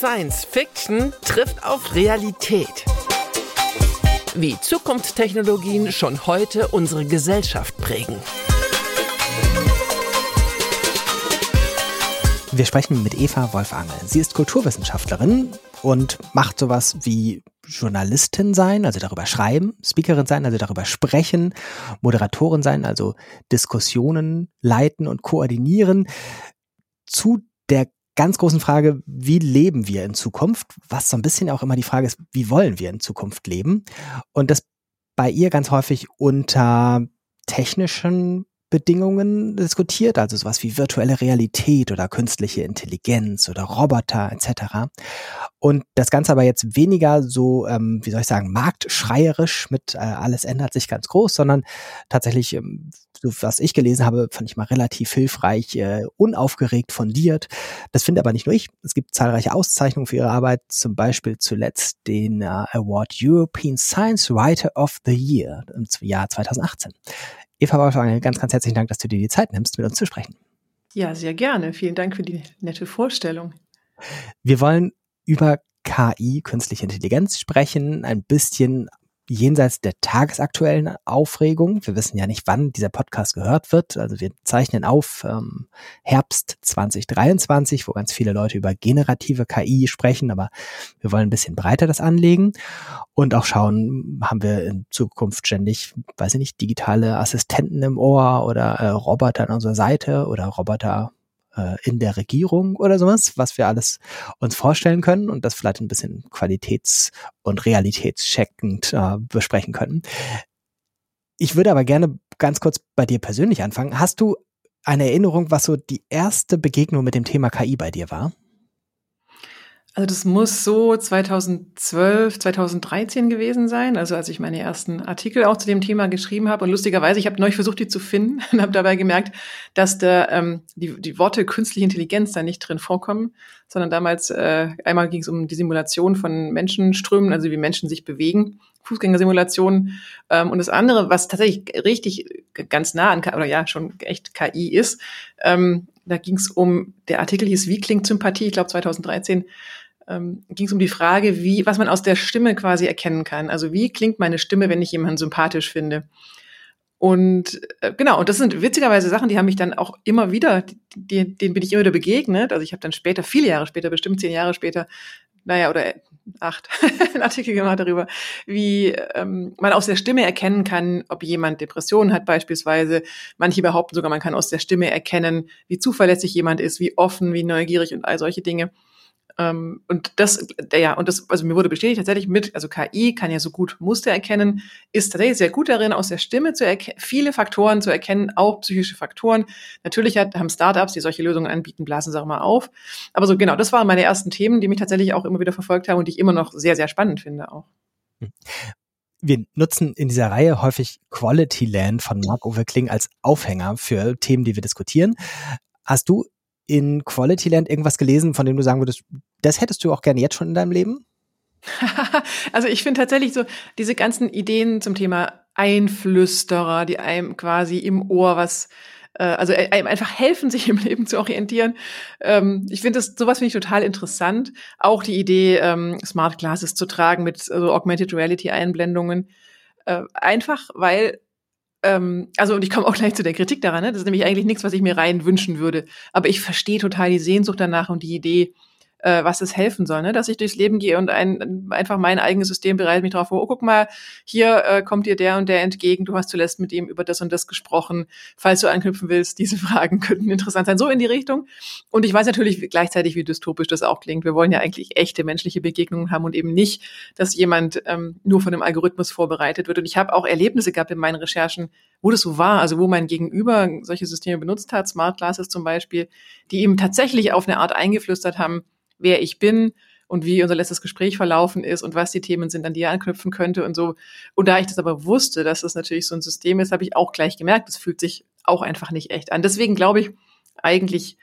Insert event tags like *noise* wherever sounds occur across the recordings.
Science Fiction trifft auf Realität. Wie Zukunftstechnologien schon heute unsere Gesellschaft prägen. Wir sprechen mit Eva Wolfangel. Sie ist Kulturwissenschaftlerin und macht sowas wie Journalistin sein, also darüber schreiben, Speakerin sein, also darüber sprechen, Moderatorin sein, also Diskussionen leiten und koordinieren zu der ganz großen Frage, wie leben wir in Zukunft? Was so ein bisschen auch immer die Frage ist, wie wollen wir in Zukunft leben? Und das bei ihr ganz häufig unter technischen Bedingungen diskutiert, also sowas wie virtuelle Realität oder künstliche Intelligenz oder Roboter etc. Und das Ganze aber jetzt weniger so, ähm, wie soll ich sagen, marktschreierisch mit äh, alles ändert sich ganz groß, sondern tatsächlich, ähm, so was ich gelesen habe, fand ich mal relativ hilfreich, äh, unaufgeregt, fundiert. Das finde aber nicht nur ich. Es gibt zahlreiche Auszeichnungen für ihre Arbeit, zum Beispiel zuletzt den äh, Award European Science Writer of the Year im Jahr 2018. Eva Wolfgang, ganz, ganz herzlichen Dank, dass du dir die Zeit nimmst, mit uns zu sprechen. Ja, sehr gerne. Vielen Dank für die nette Vorstellung. Wir wollen über KI, künstliche Intelligenz sprechen, ein bisschen jenseits der tagesaktuellen Aufregung. Wir wissen ja nicht, wann dieser Podcast gehört wird. Also wir zeichnen auf ähm, Herbst 2023, wo ganz viele Leute über generative KI sprechen, aber wir wollen ein bisschen breiter das anlegen und auch schauen, haben wir in Zukunft ständig, weiß ich nicht, digitale Assistenten im Ohr oder äh, Roboter an unserer Seite oder Roboter äh, in der Regierung oder sowas, was wir alles uns vorstellen können und das vielleicht ein bisschen qualitäts- und realitätscheckend äh, besprechen können. Ich würde aber gerne ganz kurz bei dir persönlich anfangen. Hast du eine Erinnerung, was so die erste Begegnung mit dem Thema KI bei dir war? Also das muss so 2012, 2013 gewesen sein, also als ich meine ersten Artikel auch zu dem Thema geschrieben habe. Und lustigerweise, ich habe neulich versucht, die zu finden *laughs* und habe dabei gemerkt, dass da ähm, die, die Worte künstliche Intelligenz da nicht drin vorkommen, sondern damals äh, einmal ging es um die Simulation von Menschenströmen, also wie Menschen sich bewegen, Fußgängersimulation. Ähm, und das andere, was tatsächlich richtig ganz nah an, oder ja, schon echt KI ist, ähm, da ging es um, der Artikel hieß Wie klingt Sympathie? Ich glaube 2013 ähm, ging es um die Frage, wie, was man aus der Stimme quasi erkennen kann. Also wie klingt meine Stimme, wenn ich jemanden sympathisch finde? Und äh, genau, und das sind witzigerweise Sachen, die haben mich dann auch immer wieder, die, denen bin ich immer wieder begegnet. Also ich habe dann später, viele Jahre später, bestimmt zehn Jahre später, naja, oder acht, *laughs* einen Artikel gemacht darüber, wie ähm, man aus der Stimme erkennen kann, ob jemand Depressionen hat beispielsweise. Manche behaupten sogar, man kann aus der Stimme erkennen, wie zuverlässig jemand ist, wie offen, wie neugierig und all solche Dinge. Ähm, und das, ja, und das, also mir wurde bestätigt tatsächlich mit, also KI kann ja so gut Muster erkennen, ist tatsächlich sehr gut darin, aus der Stimme zu erkennen, viele Faktoren zu erkennen, auch psychische Faktoren. Natürlich hat, haben Startups, die solche Lösungen anbieten, blasen sie auch mal auf. Aber so genau, das waren meine ersten Themen, die mich tatsächlich auch immer wieder verfolgt haben und die ich immer noch sehr, sehr spannend finde auch. Hm. wir nutzen in dieser Reihe häufig Quality Land von Mark-Uwe Kling als Aufhänger für Themen, die wir diskutieren. Hast du in Quality Land irgendwas gelesen, von dem du sagen würdest, das hättest du auch gerne jetzt schon in deinem Leben? *laughs* also ich finde tatsächlich so diese ganzen Ideen zum Thema Einflüsterer, die einem quasi im Ohr was äh, also äh, einem einfach helfen, sich im Leben zu orientieren. Ähm, ich finde das, sowas finde ich total interessant. Auch die Idee, ähm, Smart Glasses zu tragen mit also Augmented Reality Einblendungen. Äh, einfach, weil ähm, also und ich komme auch gleich zu der Kritik daran, ne? das ist nämlich eigentlich nichts, was ich mir rein wünschen würde. Aber ich verstehe total die Sehnsucht danach und die Idee, äh, was es helfen soll, ne? dass ich durchs Leben gehe und ein, einfach mein eigenes System bereitet mich darauf vor, oh, guck mal, hier äh, kommt dir der und der entgegen, du hast zuletzt mit ihm über das und das gesprochen. Falls du anknüpfen willst, diese *laughs* Fragen könnten interessant sein. So in die Richtung. Und ich weiß natürlich gleichzeitig, wie dystopisch das auch klingt. Wir wollen ja eigentlich echte menschliche Begegnungen haben und eben nicht, dass jemand ähm, nur von einem Algorithmus vorbereitet wird. Und ich habe auch Erlebnisse gehabt in meinen Recherchen, wo das so war, also wo mein Gegenüber solche Systeme benutzt hat, Smart Glasses zum Beispiel, die ihm tatsächlich auf eine Art eingeflüstert haben, wer ich bin und wie unser letztes Gespräch verlaufen ist und was die Themen sind, an die er anknüpfen könnte und so. Und da ich das aber wusste, dass das natürlich so ein System ist, habe ich auch gleich gemerkt, es fühlt sich auch einfach nicht echt an. Deswegen glaube ich, eigentlich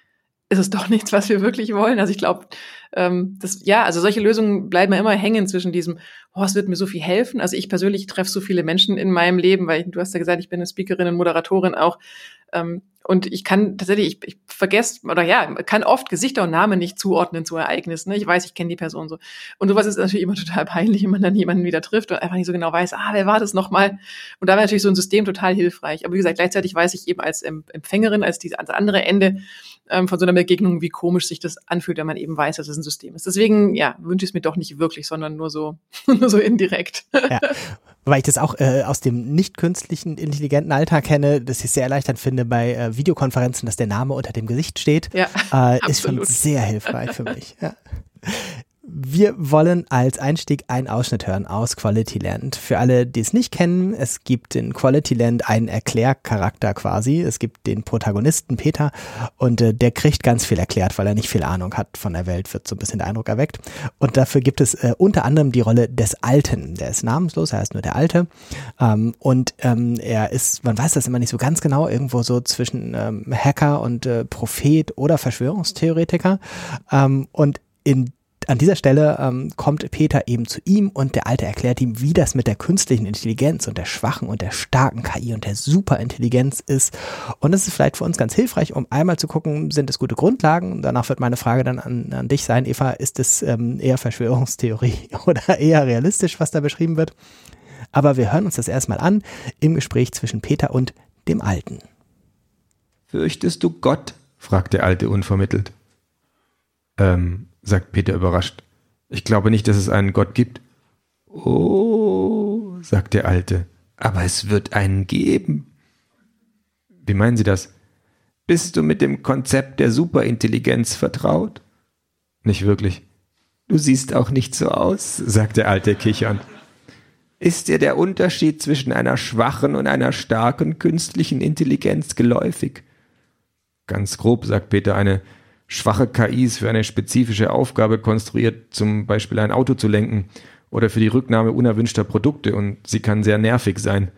ist es *laughs* doch nichts, was wir wirklich wollen. Also ich glaube, ähm, das, ja, also solche Lösungen bleiben ja immer hängen zwischen diesem, oh, es wird mir so viel helfen. Also ich persönlich treffe so viele Menschen in meinem Leben, weil ich, du hast ja gesagt, ich bin eine Speakerin und Moderatorin auch. Ähm, und ich kann tatsächlich, ich, ich vergesse, oder ja, kann oft Gesichter und Namen nicht zuordnen zu Ereignissen. Ne? Ich weiß, ich kenne die Person so. Und sowas ist natürlich immer *laughs* total peinlich, wenn man dann jemanden wieder trifft und einfach nicht so genau weiß, ah, wer war das nochmal? Und da wäre natürlich so ein System total hilfreich. Aber wie gesagt, gleichzeitig weiß ich eben als Empfängerin, als dieses als andere Ende ähm, von so einer Begegnung, wie komisch sich das anfühlt, wenn man eben weiß, dass es ein System ist. Deswegen, ja, wünsche ich es mir doch nicht wirklich, sondern nur so, *laughs* nur so indirekt. Ja. Weil ich das auch äh, aus dem nicht künstlichen intelligenten Alltag kenne, dass ich sehr erleichternd finde bei äh, Videokonferenzen, dass der Name unter dem Gesicht steht, ja, äh, ist schon sehr hilfreich für mich. Ja. Wir wollen als Einstieg einen Ausschnitt hören aus Quality Land. Für alle, die es nicht kennen, es gibt in Quality Land einen Erklärcharakter quasi. Es gibt den Protagonisten Peter und äh, der kriegt ganz viel erklärt, weil er nicht viel Ahnung hat von der Welt, wird so ein bisschen der Eindruck erweckt. Und dafür gibt es äh, unter anderem die Rolle des Alten. Der ist namenslos, er heißt nur der Alte. Ähm, und ähm, er ist, man weiß das immer nicht so ganz genau, irgendwo so zwischen ähm, Hacker und äh, Prophet oder Verschwörungstheoretiker. Ähm, und in an dieser Stelle ähm, kommt Peter eben zu ihm und der Alte erklärt ihm, wie das mit der künstlichen Intelligenz und der schwachen und der starken KI und der Superintelligenz ist. Und das ist vielleicht für uns ganz hilfreich, um einmal zu gucken, sind es gute Grundlagen? danach wird meine Frage dann an, an dich sein, Eva, ist es ähm, eher Verschwörungstheorie *laughs* oder eher realistisch, was da beschrieben wird? Aber wir hören uns das erstmal an im Gespräch zwischen Peter und dem Alten. Fürchtest du Gott? fragt der Alte unvermittelt. Ähm, sagt Peter überrascht. Ich glaube nicht, dass es einen Gott gibt. Oh, sagt der Alte, aber es wird einen geben. Wie meinen Sie das? Bist du mit dem Konzept der Superintelligenz vertraut? Nicht wirklich. Du siehst auch nicht so aus, sagt der Alte kichernd. Ist dir der Unterschied zwischen einer schwachen und einer starken künstlichen Intelligenz geläufig? Ganz grob, sagt Peter, eine schwache KIs für eine spezifische Aufgabe konstruiert, zum Beispiel ein Auto zu lenken oder für die Rücknahme unerwünschter Produkte und sie kann sehr nervig sein.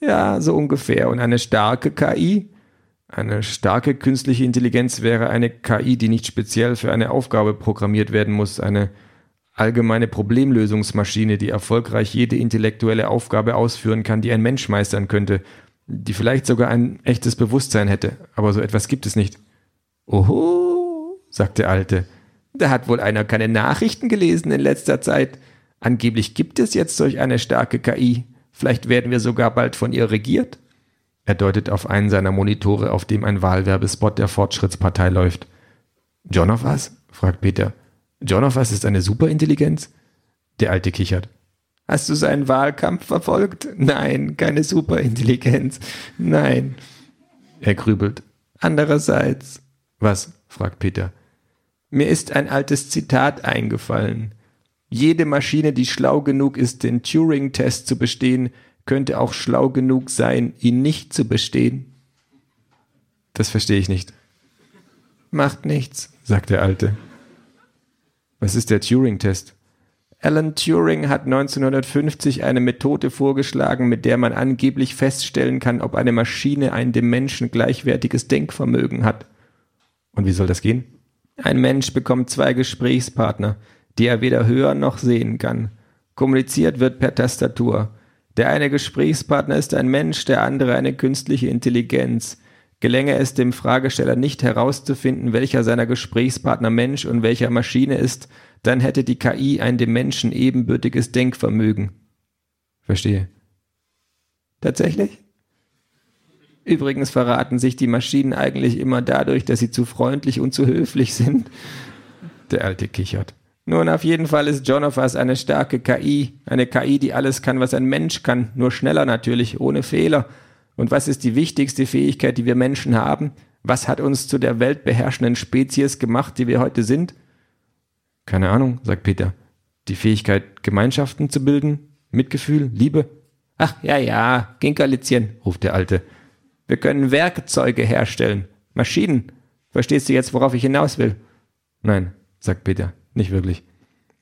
Ja, so ungefähr. Und eine starke KI? Eine starke künstliche Intelligenz wäre eine KI, die nicht speziell für eine Aufgabe programmiert werden muss, eine allgemeine Problemlösungsmaschine, die erfolgreich jede intellektuelle Aufgabe ausführen kann, die ein Mensch meistern könnte, die vielleicht sogar ein echtes Bewusstsein hätte, aber so etwas gibt es nicht. Oho, sagt der Alte, da hat wohl einer keine Nachrichten gelesen in letzter Zeit. Angeblich gibt es jetzt solch eine starke KI. Vielleicht werden wir sogar bald von ihr regiert. Er deutet auf einen seiner Monitore, auf dem ein Wahlwerbespot der Fortschrittspartei läuft. John of Us? fragt Peter. John of Us ist eine Superintelligenz? Der Alte kichert. Hast du seinen Wahlkampf verfolgt? Nein, keine Superintelligenz. Nein. Er grübelt. Andererseits, was? fragt Peter. Mir ist ein altes Zitat eingefallen. Jede Maschine, die schlau genug ist, den Turing-Test zu bestehen, könnte auch schlau genug sein, ihn nicht zu bestehen. Das verstehe ich nicht. Macht nichts, sagt der Alte. Was ist der Turing-Test? Alan Turing hat 1950 eine Methode vorgeschlagen, mit der man angeblich feststellen kann, ob eine Maschine ein dem Menschen gleichwertiges Denkvermögen hat. Und wie soll das gehen? Ein Mensch bekommt zwei Gesprächspartner, die er weder hören noch sehen kann. Kommuniziert wird per Tastatur. Der eine Gesprächspartner ist ein Mensch, der andere eine künstliche Intelligenz. Gelänge es dem Fragesteller nicht herauszufinden, welcher seiner Gesprächspartner Mensch und welcher Maschine ist, dann hätte die KI ein dem Menschen ebenbürtiges Denkvermögen. Verstehe. Tatsächlich? Übrigens verraten sich die Maschinen eigentlich immer dadurch, dass sie zu freundlich und zu höflich sind. Der Alte kichert. Nun, auf jeden Fall ist John of Us eine starke KI. Eine KI, die alles kann, was ein Mensch kann. Nur schneller natürlich, ohne Fehler. Und was ist die wichtigste Fähigkeit, die wir Menschen haben? Was hat uns zu der weltbeherrschenden Spezies gemacht, die wir heute sind? Keine Ahnung, sagt Peter. Die Fähigkeit, Gemeinschaften zu bilden? Mitgefühl? Liebe? Ach, ja, ja, Ginkerlitzchen, ruft der Alte. Wir können Werkzeuge herstellen. Maschinen. Verstehst du jetzt, worauf ich hinaus will? Nein, sagt Peter, nicht wirklich.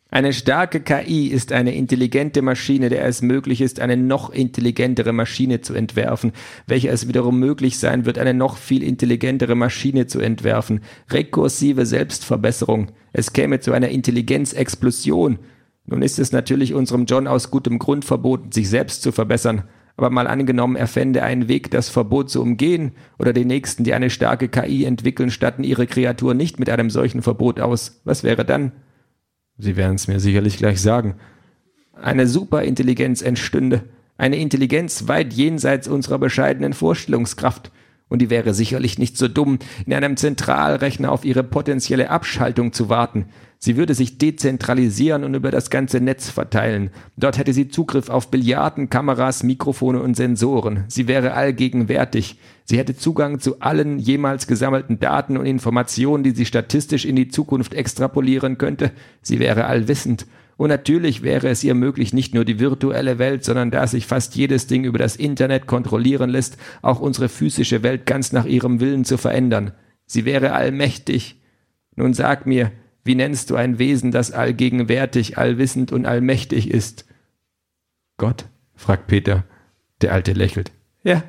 Eine starke KI ist eine intelligente Maschine, der es möglich ist, eine noch intelligentere Maschine zu entwerfen, welcher es wiederum möglich sein wird, eine noch viel intelligentere Maschine zu entwerfen. Rekursive Selbstverbesserung. Es käme zu einer Intelligenzexplosion. Nun ist es natürlich unserem John aus gutem Grund verboten, sich selbst zu verbessern, Aber mal angenommen, er fände einen Weg, das Verbot zu umgehen, oder die Nächsten, die eine starke KI entwickeln, statten ihre Kreatur nicht mit einem solchen Verbot aus. Was wäre dann? Sie werden es mir sicherlich gleich sagen. Eine Superintelligenz entstünde. Eine Intelligenz weit jenseits unserer bescheidenen Vorstellungskraft. Und die wäre sicherlich nicht so dumm, in einem Zentralrechner auf ihre potenzielle Abschaltung zu warten. Sie würde sich dezentralisieren und über das ganze Netz verteilen. Dort hätte sie Zugriff auf Billiarden, Kameras, Mikrofone und Sensoren. Sie wäre allgegenwärtig. Sie hätte Zugang zu allen jemals gesammelten Daten und Informationen, die sie statistisch in die Zukunft extrapolieren könnte. Sie wäre allwissend. Und natürlich wäre es ihr möglich, nicht nur die virtuelle Welt, sondern da sich fast jedes Ding über das Internet kontrollieren lässt, auch unsere physische Welt ganz nach ihrem Willen zu verändern. Sie wäre allmächtig. Nun sag mir, wie nennst du ein Wesen, das allgegenwärtig, allwissend und allmächtig ist? Gott? fragt Peter. Der Alte lächelt. Ja,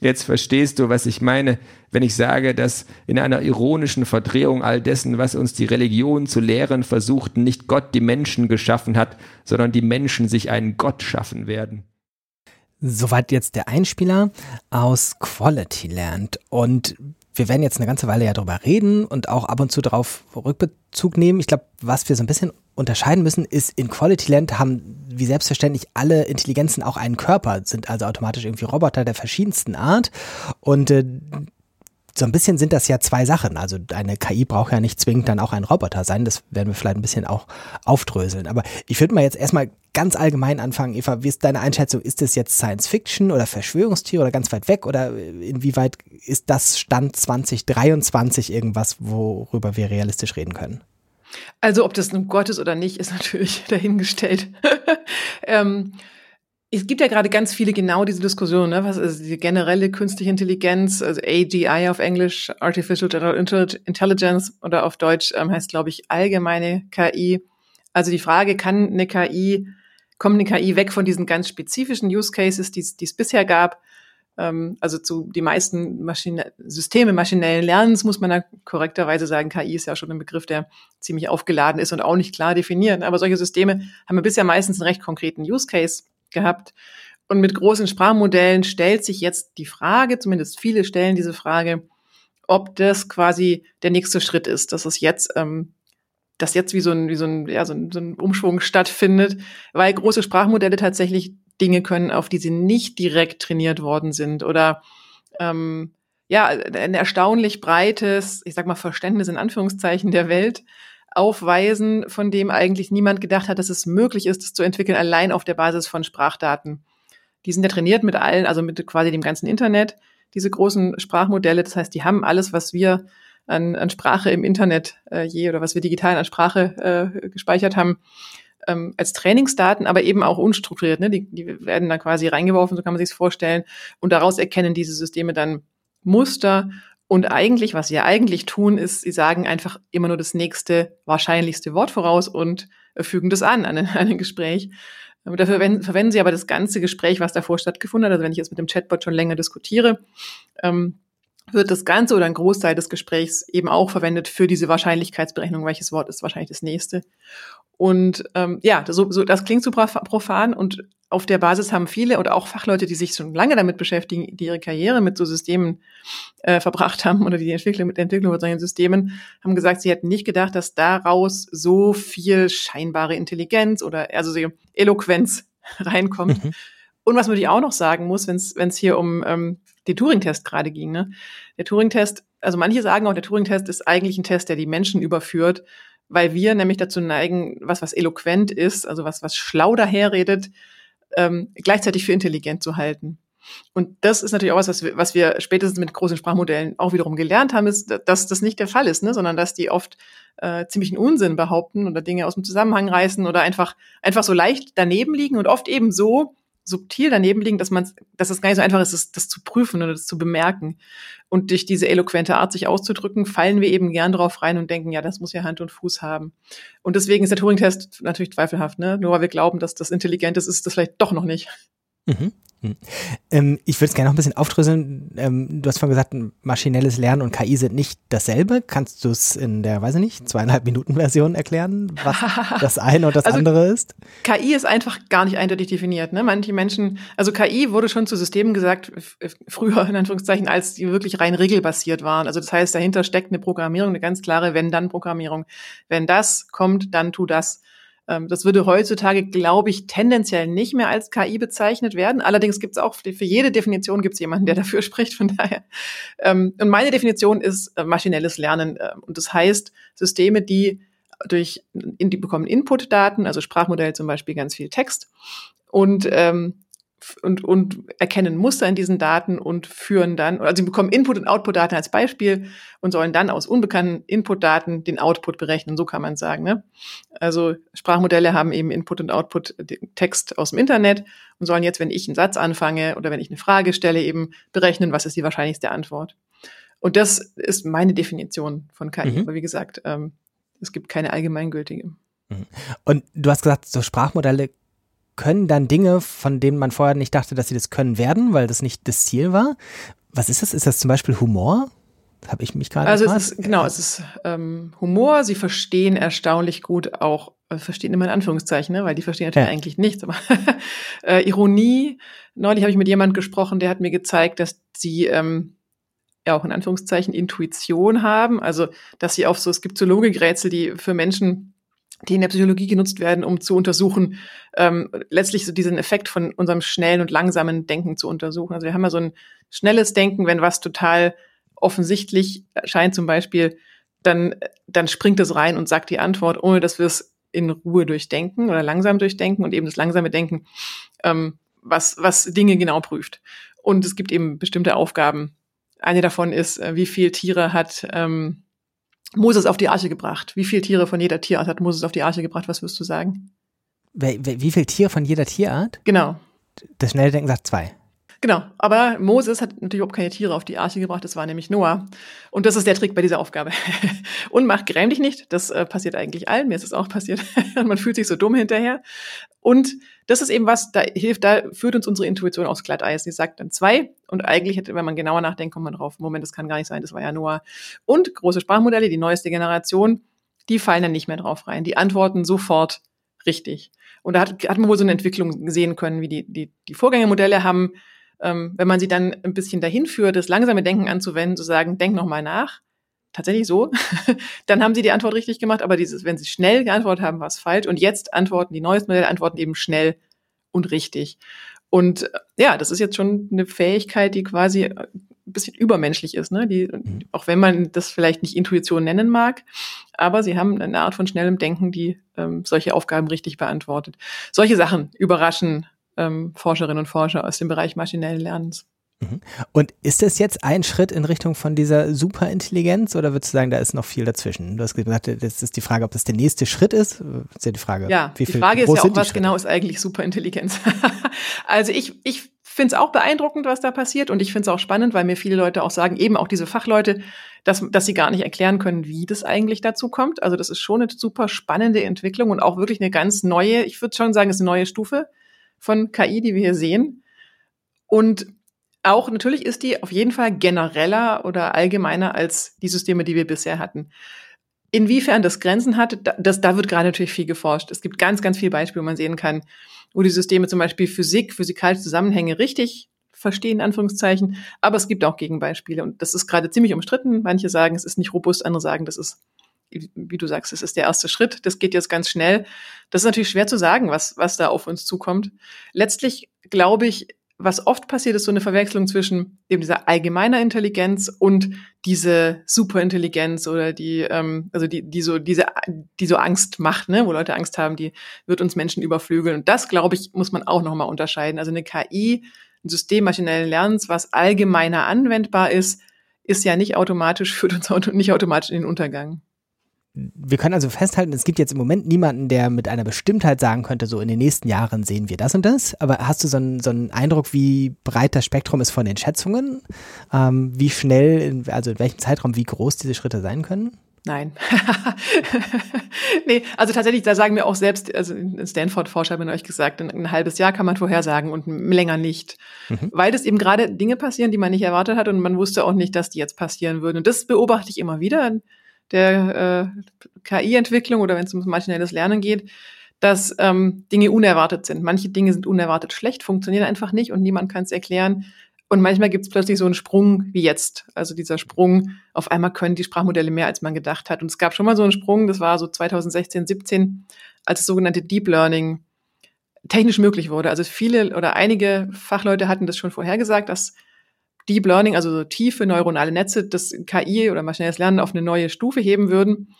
jetzt verstehst du, was ich meine, wenn ich sage, dass in einer ironischen Verdrehung all dessen, was uns die Religion zu lehren versucht, nicht Gott die Menschen geschaffen hat, sondern die Menschen sich einen Gott schaffen werden. Soweit jetzt der Einspieler aus Quality Land. Und wir werden jetzt eine ganze Weile ja darüber reden und auch ab und zu darauf Rückbezug nehmen. Ich glaube, was wir so ein bisschen unterscheiden müssen, ist, in Quality Land haben wie selbstverständlich alle Intelligenzen auch einen Körper, sind also automatisch irgendwie Roboter der verschiedensten Art. Und äh, so ein bisschen sind das ja zwei Sachen. Also eine KI braucht ja nicht zwingend dann auch ein Roboter sein. Das werden wir vielleicht ein bisschen auch aufdröseln. Aber ich würde mal jetzt erstmal ganz allgemein anfangen. Eva, wie ist deine Einschätzung? Ist das jetzt Science Fiction oder Verschwörungstier oder ganz weit weg? Oder inwieweit ist das Stand 2023 irgendwas, worüber wir realistisch reden können? Also ob das ein Gott ist oder nicht, ist natürlich *laughs* dahingestellt. *laughs* ähm, es gibt ja gerade ganz viele genau diese Diskussionen, ne? was ist die generelle künstliche Intelligenz, also AGI auf Englisch, Artificial General Intelligence oder auf Deutsch ähm, heißt, glaube ich, allgemeine KI. Also die Frage, kann eine KI, kommt eine KI weg von diesen ganz spezifischen Use Cases, die es bisher gab? Ähm, also zu die meisten Maschine, Systeme maschinellen Lernens muss man da korrekterweise sagen, KI ist ja schon ein Begriff, der ziemlich aufgeladen ist und auch nicht klar definiert. Aber solche Systeme haben wir bisher meistens einen recht konkreten Use Case gehabt. Und mit großen Sprachmodellen stellt sich jetzt die Frage, zumindest viele stellen diese Frage, ob das quasi der nächste Schritt ist, dass es jetzt, ähm, dass jetzt wie so ein, wie so ein, ja, so ein, so ein Umschwung stattfindet, weil große Sprachmodelle tatsächlich Dinge können, auf die sie nicht direkt trainiert worden sind oder ähm, ja, ein erstaunlich breites, ich sag mal, Verständnis in Anführungszeichen der Welt aufweisen, von dem eigentlich niemand gedacht hat, dass es möglich ist, das zu entwickeln, allein auf der Basis von Sprachdaten. Die sind ja trainiert mit allen, also mit quasi dem ganzen Internet, diese großen Sprachmodelle. Das heißt, die haben alles, was wir an, an Sprache im Internet äh, je oder was wir digital an Sprache äh, gespeichert haben, ähm, als Trainingsdaten, aber eben auch unstrukturiert. Ne? Die, die werden dann quasi reingeworfen, so kann man sich vorstellen. Und daraus erkennen diese Systeme dann Muster und eigentlich, was sie ja eigentlich tun, ist, sie sagen einfach immer nur das nächste, wahrscheinlichste Wort voraus und fügen das an, an, ein *laughs* Gespräch. Dafür verwenden, verwenden sie aber das ganze Gespräch, was davor stattgefunden hat. Also wenn ich jetzt mit dem Chatbot schon länger diskutiere, ähm, wird das Ganze oder ein Großteil des Gesprächs eben auch verwendet für diese Wahrscheinlichkeitsberechnung, welches Wort ist wahrscheinlich das nächste. Und ähm, ja, das, so, so, das klingt super profan und auf der Basis haben viele oder auch Fachleute, die sich schon lange damit beschäftigen, die ihre Karriere mit so Systemen äh, verbracht haben oder die Entwicklung mit der Entwicklung von solchen Systemen, haben gesagt, sie hätten nicht gedacht, dass daraus so viel scheinbare Intelligenz oder also so Eloquenz *laughs* reinkommt. Mhm. Und was man auch noch sagen muss, wenn es hier um ähm, den Turing-Test gerade ging. Ne? Der Turing-Test, also manche sagen auch, der Turing-Test ist eigentlich ein Test, der die Menschen überführt, weil wir nämlich dazu neigen, was was eloquent ist, also was was schlau daherredet, ähm, gleichzeitig für intelligent zu halten. Und das ist natürlich auch was, was wir, was wir spätestens mit großen Sprachmodellen auch wiederum gelernt haben, ist, dass das nicht der Fall ist, ne? sondern dass die oft äh, ziemlichen Unsinn behaupten oder Dinge aus dem Zusammenhang reißen oder einfach, einfach so leicht daneben liegen und oft eben so, subtil daneben liegen, dass man, dass es gar nicht so einfach ist, das, das zu prüfen oder das zu bemerken. Und durch diese eloquente Art, sich auszudrücken, fallen wir eben gern drauf rein und denken, ja, das muss ja Hand und Fuß haben. Und deswegen ist der Turing-Test natürlich zweifelhaft, ne? Nur weil wir glauben, dass das intelligent ist, ist das vielleicht doch noch nicht. Mhm. Hm. Ähm, ich würde es gerne noch ein bisschen aufdröseln. Ähm, du hast vorhin gesagt, maschinelles Lernen und KI sind nicht dasselbe. Kannst du es in der, weiß ich nicht, zweieinhalb Minuten Version erklären, was *laughs* das eine und das also, andere ist? KI ist einfach gar nicht eindeutig definiert. Ne? Manche Menschen, also KI wurde schon zu Systemen gesagt, früher in Anführungszeichen, als die wirklich rein regelbasiert waren. Also das heißt, dahinter steckt eine Programmierung, eine ganz klare Wenn-Dann-Programmierung. Wenn das kommt, dann tu das. Ähm, das würde heutzutage, glaube ich, tendenziell nicht mehr als KI bezeichnet werden. Allerdings gibt es auch für jede Definition gibt es jemanden, der dafür *laughs* spricht. Von daher. Ähm, und meine Definition ist äh, maschinelles Lernen. Äh, und das heißt Systeme, die durch, die bekommen Inputdaten, also Sprachmodell zum Beispiel ganz viel Text und ähm, und, und erkennen Muster in diesen Daten und führen dann, also sie bekommen Input- und Output-Daten als Beispiel und sollen dann aus unbekannten Input-Daten den Output berechnen, so kann man sagen. Ne? Also Sprachmodelle haben eben Input und Output Text aus dem Internet und sollen jetzt, wenn ich einen Satz anfange oder wenn ich eine Frage stelle, eben berechnen, was ist die wahrscheinlichste Antwort. Und das ist meine Definition von KI. Mhm. Aber wie gesagt, ähm, es gibt keine allgemeingültige. Mhm. Und du hast gesagt, so Sprachmodelle können dann Dinge, von denen man vorher nicht dachte, dass sie das können werden, weil das nicht das Ziel war. Was ist das? Ist das zum Beispiel Humor? Habe ich mich gerade Also gefragt. es ist, genau, es ist ähm, Humor. Sie verstehen erstaunlich gut auch, äh, verstehen immer in Anführungszeichen, ne? weil die verstehen natürlich ja. eigentlich nichts. Aber *laughs* äh, Ironie. Neulich habe ich mit jemand gesprochen, der hat mir gezeigt, dass sie ähm, ja auch in Anführungszeichen Intuition haben. Also dass sie auf so, es gibt so Logikrätsel, die für Menschen die in der Psychologie genutzt werden, um zu untersuchen, ähm, letztlich so diesen Effekt von unserem schnellen und langsamen Denken zu untersuchen. Also wir haben ja so ein schnelles Denken, wenn was total offensichtlich erscheint zum Beispiel, dann, dann springt es rein und sagt die Antwort, ohne dass wir es in Ruhe durchdenken oder langsam durchdenken und eben das langsame Denken, ähm, was, was Dinge genau prüft. Und es gibt eben bestimmte Aufgaben. Eine davon ist, äh, wie viel Tiere hat ähm, Moses auf die Arche gebracht. Wie viele Tiere von jeder Tierart hat Moses auf die Arche gebracht? Was wirst du sagen? Wie, wie viele Tiere von jeder Tierart? Genau. Das schnelle Denken sagt zwei. Genau, aber Moses hat natürlich überhaupt keine Tiere auf die Arche gebracht, das war nämlich Noah. Und das ist der Trick bei dieser Aufgabe. *laughs* Und mach gräm dich nicht, das äh, passiert eigentlich allen, mir ist es auch passiert. *laughs* Man fühlt sich so dumm hinterher. Und das ist eben was, da hilft, da führt uns unsere Intuition aufs Glatteis. Sie sagt dann zwei und eigentlich hätte, wenn man genauer nachdenkt, kommt man drauf, Moment, das kann gar nicht sein, das war ja Noah. Und große Sprachmodelle, die neueste Generation, die fallen dann nicht mehr drauf rein. Die antworten sofort richtig. Und da hat, hat man wohl so eine Entwicklung sehen können, wie die, die, die Vorgängermodelle haben ähm, wenn man sie dann ein bisschen dahin führt, das langsame Denken anzuwenden, zu sagen, denk noch mal nach, tatsächlich so, *laughs* dann haben sie die Antwort richtig gemacht, aber dieses, wenn sie schnell geantwortet haben, war es falsch. Und jetzt antworten die neuesten Modelle antworten eben schnell und richtig. Und äh, ja, das ist jetzt schon eine Fähigkeit, die quasi äh, ein bisschen übermenschlich ist, ne? Die, mhm. auch wenn man das vielleicht nicht Intuition nennen mag, aber sie haben eine Art von schnellem Denken, die ähm, solche Aufgaben richtig beantwortet. Solche Sachen überraschen ähm, Forscherinnen und Forscher aus dem Bereich maschinellen Lernens. Mhm. Und ist das jetzt ein Schritt in Richtung von dieser Superintelligenz oder würdest du sagen, da ist noch viel dazwischen? Du hast gesagt, das ist die Frage, ob das der nächste Schritt ist. Das ist ja die Frage. Ja, die Frage ist ja auch, was genau ist eigentlich Superintelligenz? *laughs* also ich, ich finde es auch beeindruckend, was da passiert und ich finde es auch spannend, weil mir viele Leute auch sagen, eben auch diese Fachleute, dass, dass sie gar nicht erklären können, wie das eigentlich dazu kommt. Also das ist schon eine super spannende Entwicklung und auch wirklich eine ganz neue, ich würde schon sagen, es ist eine neue Stufe von KI, die wir hier sehen. Und auch natürlich ist die auf jeden Fall genereller oder allgemeiner als die Systeme, die wir bisher hatten. Inwiefern das Grenzen hat, das, da wird gerade natürlich viel geforscht. Es gibt ganz, ganz viele Beispiele, wo man sehen kann, wo die Systeme zum Beispiel Physik, physikalische Zusammenhänge richtig verstehen, in Anführungszeichen. Aber es gibt auch Gegenbeispiele. Und das ist gerade ziemlich umstritten. Manche sagen, es ist nicht robust, andere sagen, das ist wie du sagst, es ist der erste Schritt, das geht jetzt ganz schnell. Das ist natürlich schwer zu sagen, was, was da auf uns zukommt. Letztlich glaube ich, was oft passiert, ist so eine Verwechslung zwischen eben dieser allgemeiner Intelligenz und diese Superintelligenz oder die, ähm, also die, die so, diese, die so Angst macht, ne, wo Leute Angst haben, die wird uns Menschen überflügeln. Und das, glaube ich, muss man auch nochmal unterscheiden. Also eine KI, ein System maschinellen Lernens, was allgemeiner anwendbar ist, ist ja nicht automatisch, führt uns nicht automatisch in den Untergang wir können also festhalten, es gibt jetzt im Moment niemanden, der mit einer Bestimmtheit sagen könnte, so in den nächsten Jahren sehen wir das und das. Aber hast du so einen, so einen Eindruck, wie breit das Spektrum ist von den Schätzungen? Ähm, wie schnell, in, also in welchem Zeitraum, wie groß diese Schritte sein können? Nein. *laughs* nee, also tatsächlich, da sagen wir auch selbst, also Stanford-Forscher haben euch gesagt, ein, halbes Jahr kann man vorhersagen und länger nicht. Mhm. Weil das eben gerade Dinge passieren, die man nicht erwartet hat und man wusste auch nicht, dass die jetzt passieren würden. Und das beobachte ich immer wieder der äh, KI-Entwicklung oder wenn es um maschinelles Lernen geht, dass ähm, Dinge unerwartet sind. Manche Dinge sind unerwartet schlecht, funktionieren einfach nicht und niemand kann es erklären. Und manchmal gibt es plötzlich so einen Sprung wie jetzt. Also dieser Sprung, auf einmal können die Sprachmodelle mehr, als man gedacht hat. Und es gab schon mal so einen Sprung, das war so 2016, 17, als das sogenannte Deep Learning technisch möglich wurde. Also viele oder einige Fachleute hatten das schon vorhergesagt, dass Deep Learning, also so tiefe neuronale Netze, das KI oder maschinelles Lernen auf eine neue Stufe heben würden.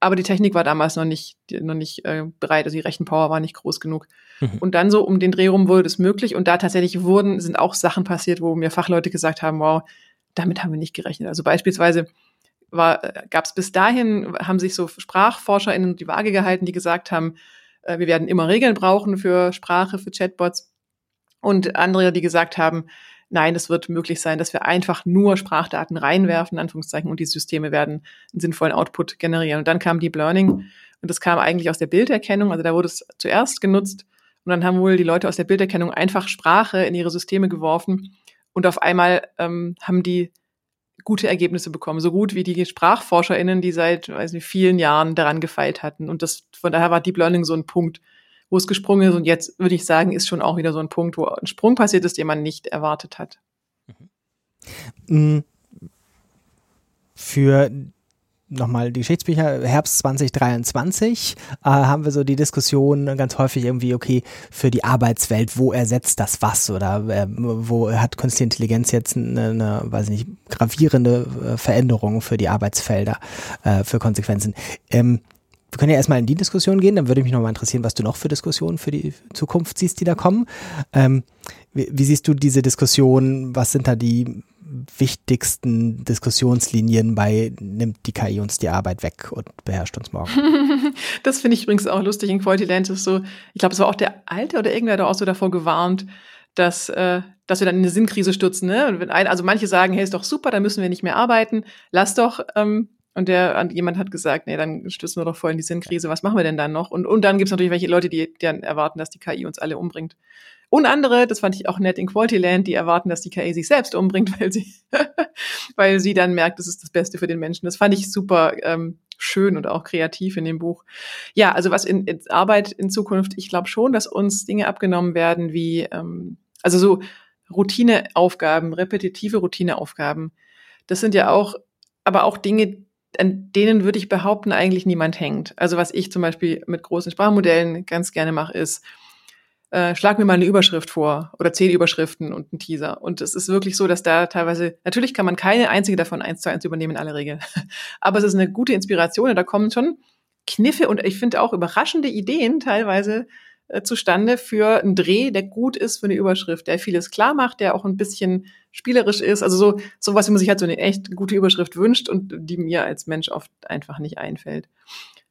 Aber die Technik war damals noch nicht, noch nicht äh, bereit, also die Rechenpower war nicht groß genug. Mhm. Und dann so um den Dreh rum wurde es möglich und da tatsächlich wurden, sind auch Sachen passiert, wo mir Fachleute gesagt haben, wow, damit haben wir nicht gerechnet. Also beispielsweise war, gab es bis dahin, haben sich so SprachforscherInnen die Waage gehalten, die gesagt haben, äh, wir werden immer Regeln brauchen für Sprache, für Chatbots. Und andere, die gesagt haben, nein, es wird möglich sein, dass wir einfach nur Sprachdaten reinwerfen, in Anführungszeichen, und die Systeme werden einen sinnvollen Output generieren. Und dann kam Deep Learning und das kam eigentlich aus der Bilderkennung, also da wurde es zuerst genutzt und dann haben wohl die Leute aus der Bilderkennung einfach Sprache in ihre Systeme geworfen und auf einmal ähm, haben die gute Ergebnisse bekommen, so gut wie die SprachforscherInnen, die seit weiß nicht, vielen Jahren daran gefeilt hatten. Und das von daher war Deep Learning so ein Punkt, wo es gesprungen ist. Und jetzt würde ich sagen, ist schon auch wieder so ein Punkt, wo ein Sprung passiert ist, den man nicht erwartet hat. Mhm. Für nochmal die Geschichtsbücher, Herbst 2023, äh, haben wir so die Diskussion ganz häufig irgendwie, okay, für die Arbeitswelt, wo ersetzt das was oder äh, wo hat künstliche Intelligenz jetzt eine, eine weiß nicht, gravierende äh, Veränderung für die Arbeitsfelder, äh, für Konsequenzen. Ähm, wir können ja erstmal in die Diskussion gehen, dann würde mich nochmal interessieren, was du noch für Diskussionen für die Zukunft siehst, die da kommen. Ähm, wie, wie, siehst du diese Diskussion? Was sind da die wichtigsten Diskussionslinien bei nimmt die KI uns die Arbeit weg und beherrscht uns morgen? *laughs* das finde ich übrigens auch lustig in Quality Land ist so, ich glaube, es war auch der Alte oder irgendwer da auch so davor gewarnt, dass, äh, dass wir dann in eine Sinnkrise stürzen. Ne? Ein, also manche sagen, hey, ist doch super, dann müssen wir nicht mehr arbeiten, lass doch ähm, und der, jemand hat gesagt, nee, dann stürzen wir doch voll in die Sinnkrise, was machen wir denn dann noch? Und, und dann gibt es natürlich welche Leute, die, die dann erwarten, dass die KI uns alle umbringt. Und andere, das fand ich auch nett in Quality Land, die erwarten, dass die KI sich selbst umbringt, *laughs* weil sie, weil sie dann merkt, das ist das Beste für den Menschen. Das fand ich super ähm, schön und auch kreativ in dem Buch. Ja, also was in, in Arbeit in Zukunft, ich glaube schon, dass uns Dinge abgenommen werden wie, ähm, also so Routineaufgaben, repetitive Routineaufgaben. Das sind ja auch, aber auch Dinge, an denen würde ich behaupten, eigentlich niemand hängt. Also was ich zum Beispiel mit großen Sprachmodellen ganz gerne mache, ist, äh, schlag mir mal eine Überschrift vor oder zehn Überschriften und einen Teaser. Und es ist wirklich so, dass da teilweise, natürlich kann man keine einzige davon eins zu eins übernehmen in aller Regel. *laughs* Aber es ist eine gute Inspiration und da kommen schon Kniffe und ich finde auch überraschende Ideen teilweise äh, zustande für einen Dreh, der gut ist für eine Überschrift, der vieles klar macht, der auch ein bisschen spielerisch ist. Also so sowas, wie man sich halt so eine echt gute Überschrift wünscht und die mir als Mensch oft einfach nicht einfällt.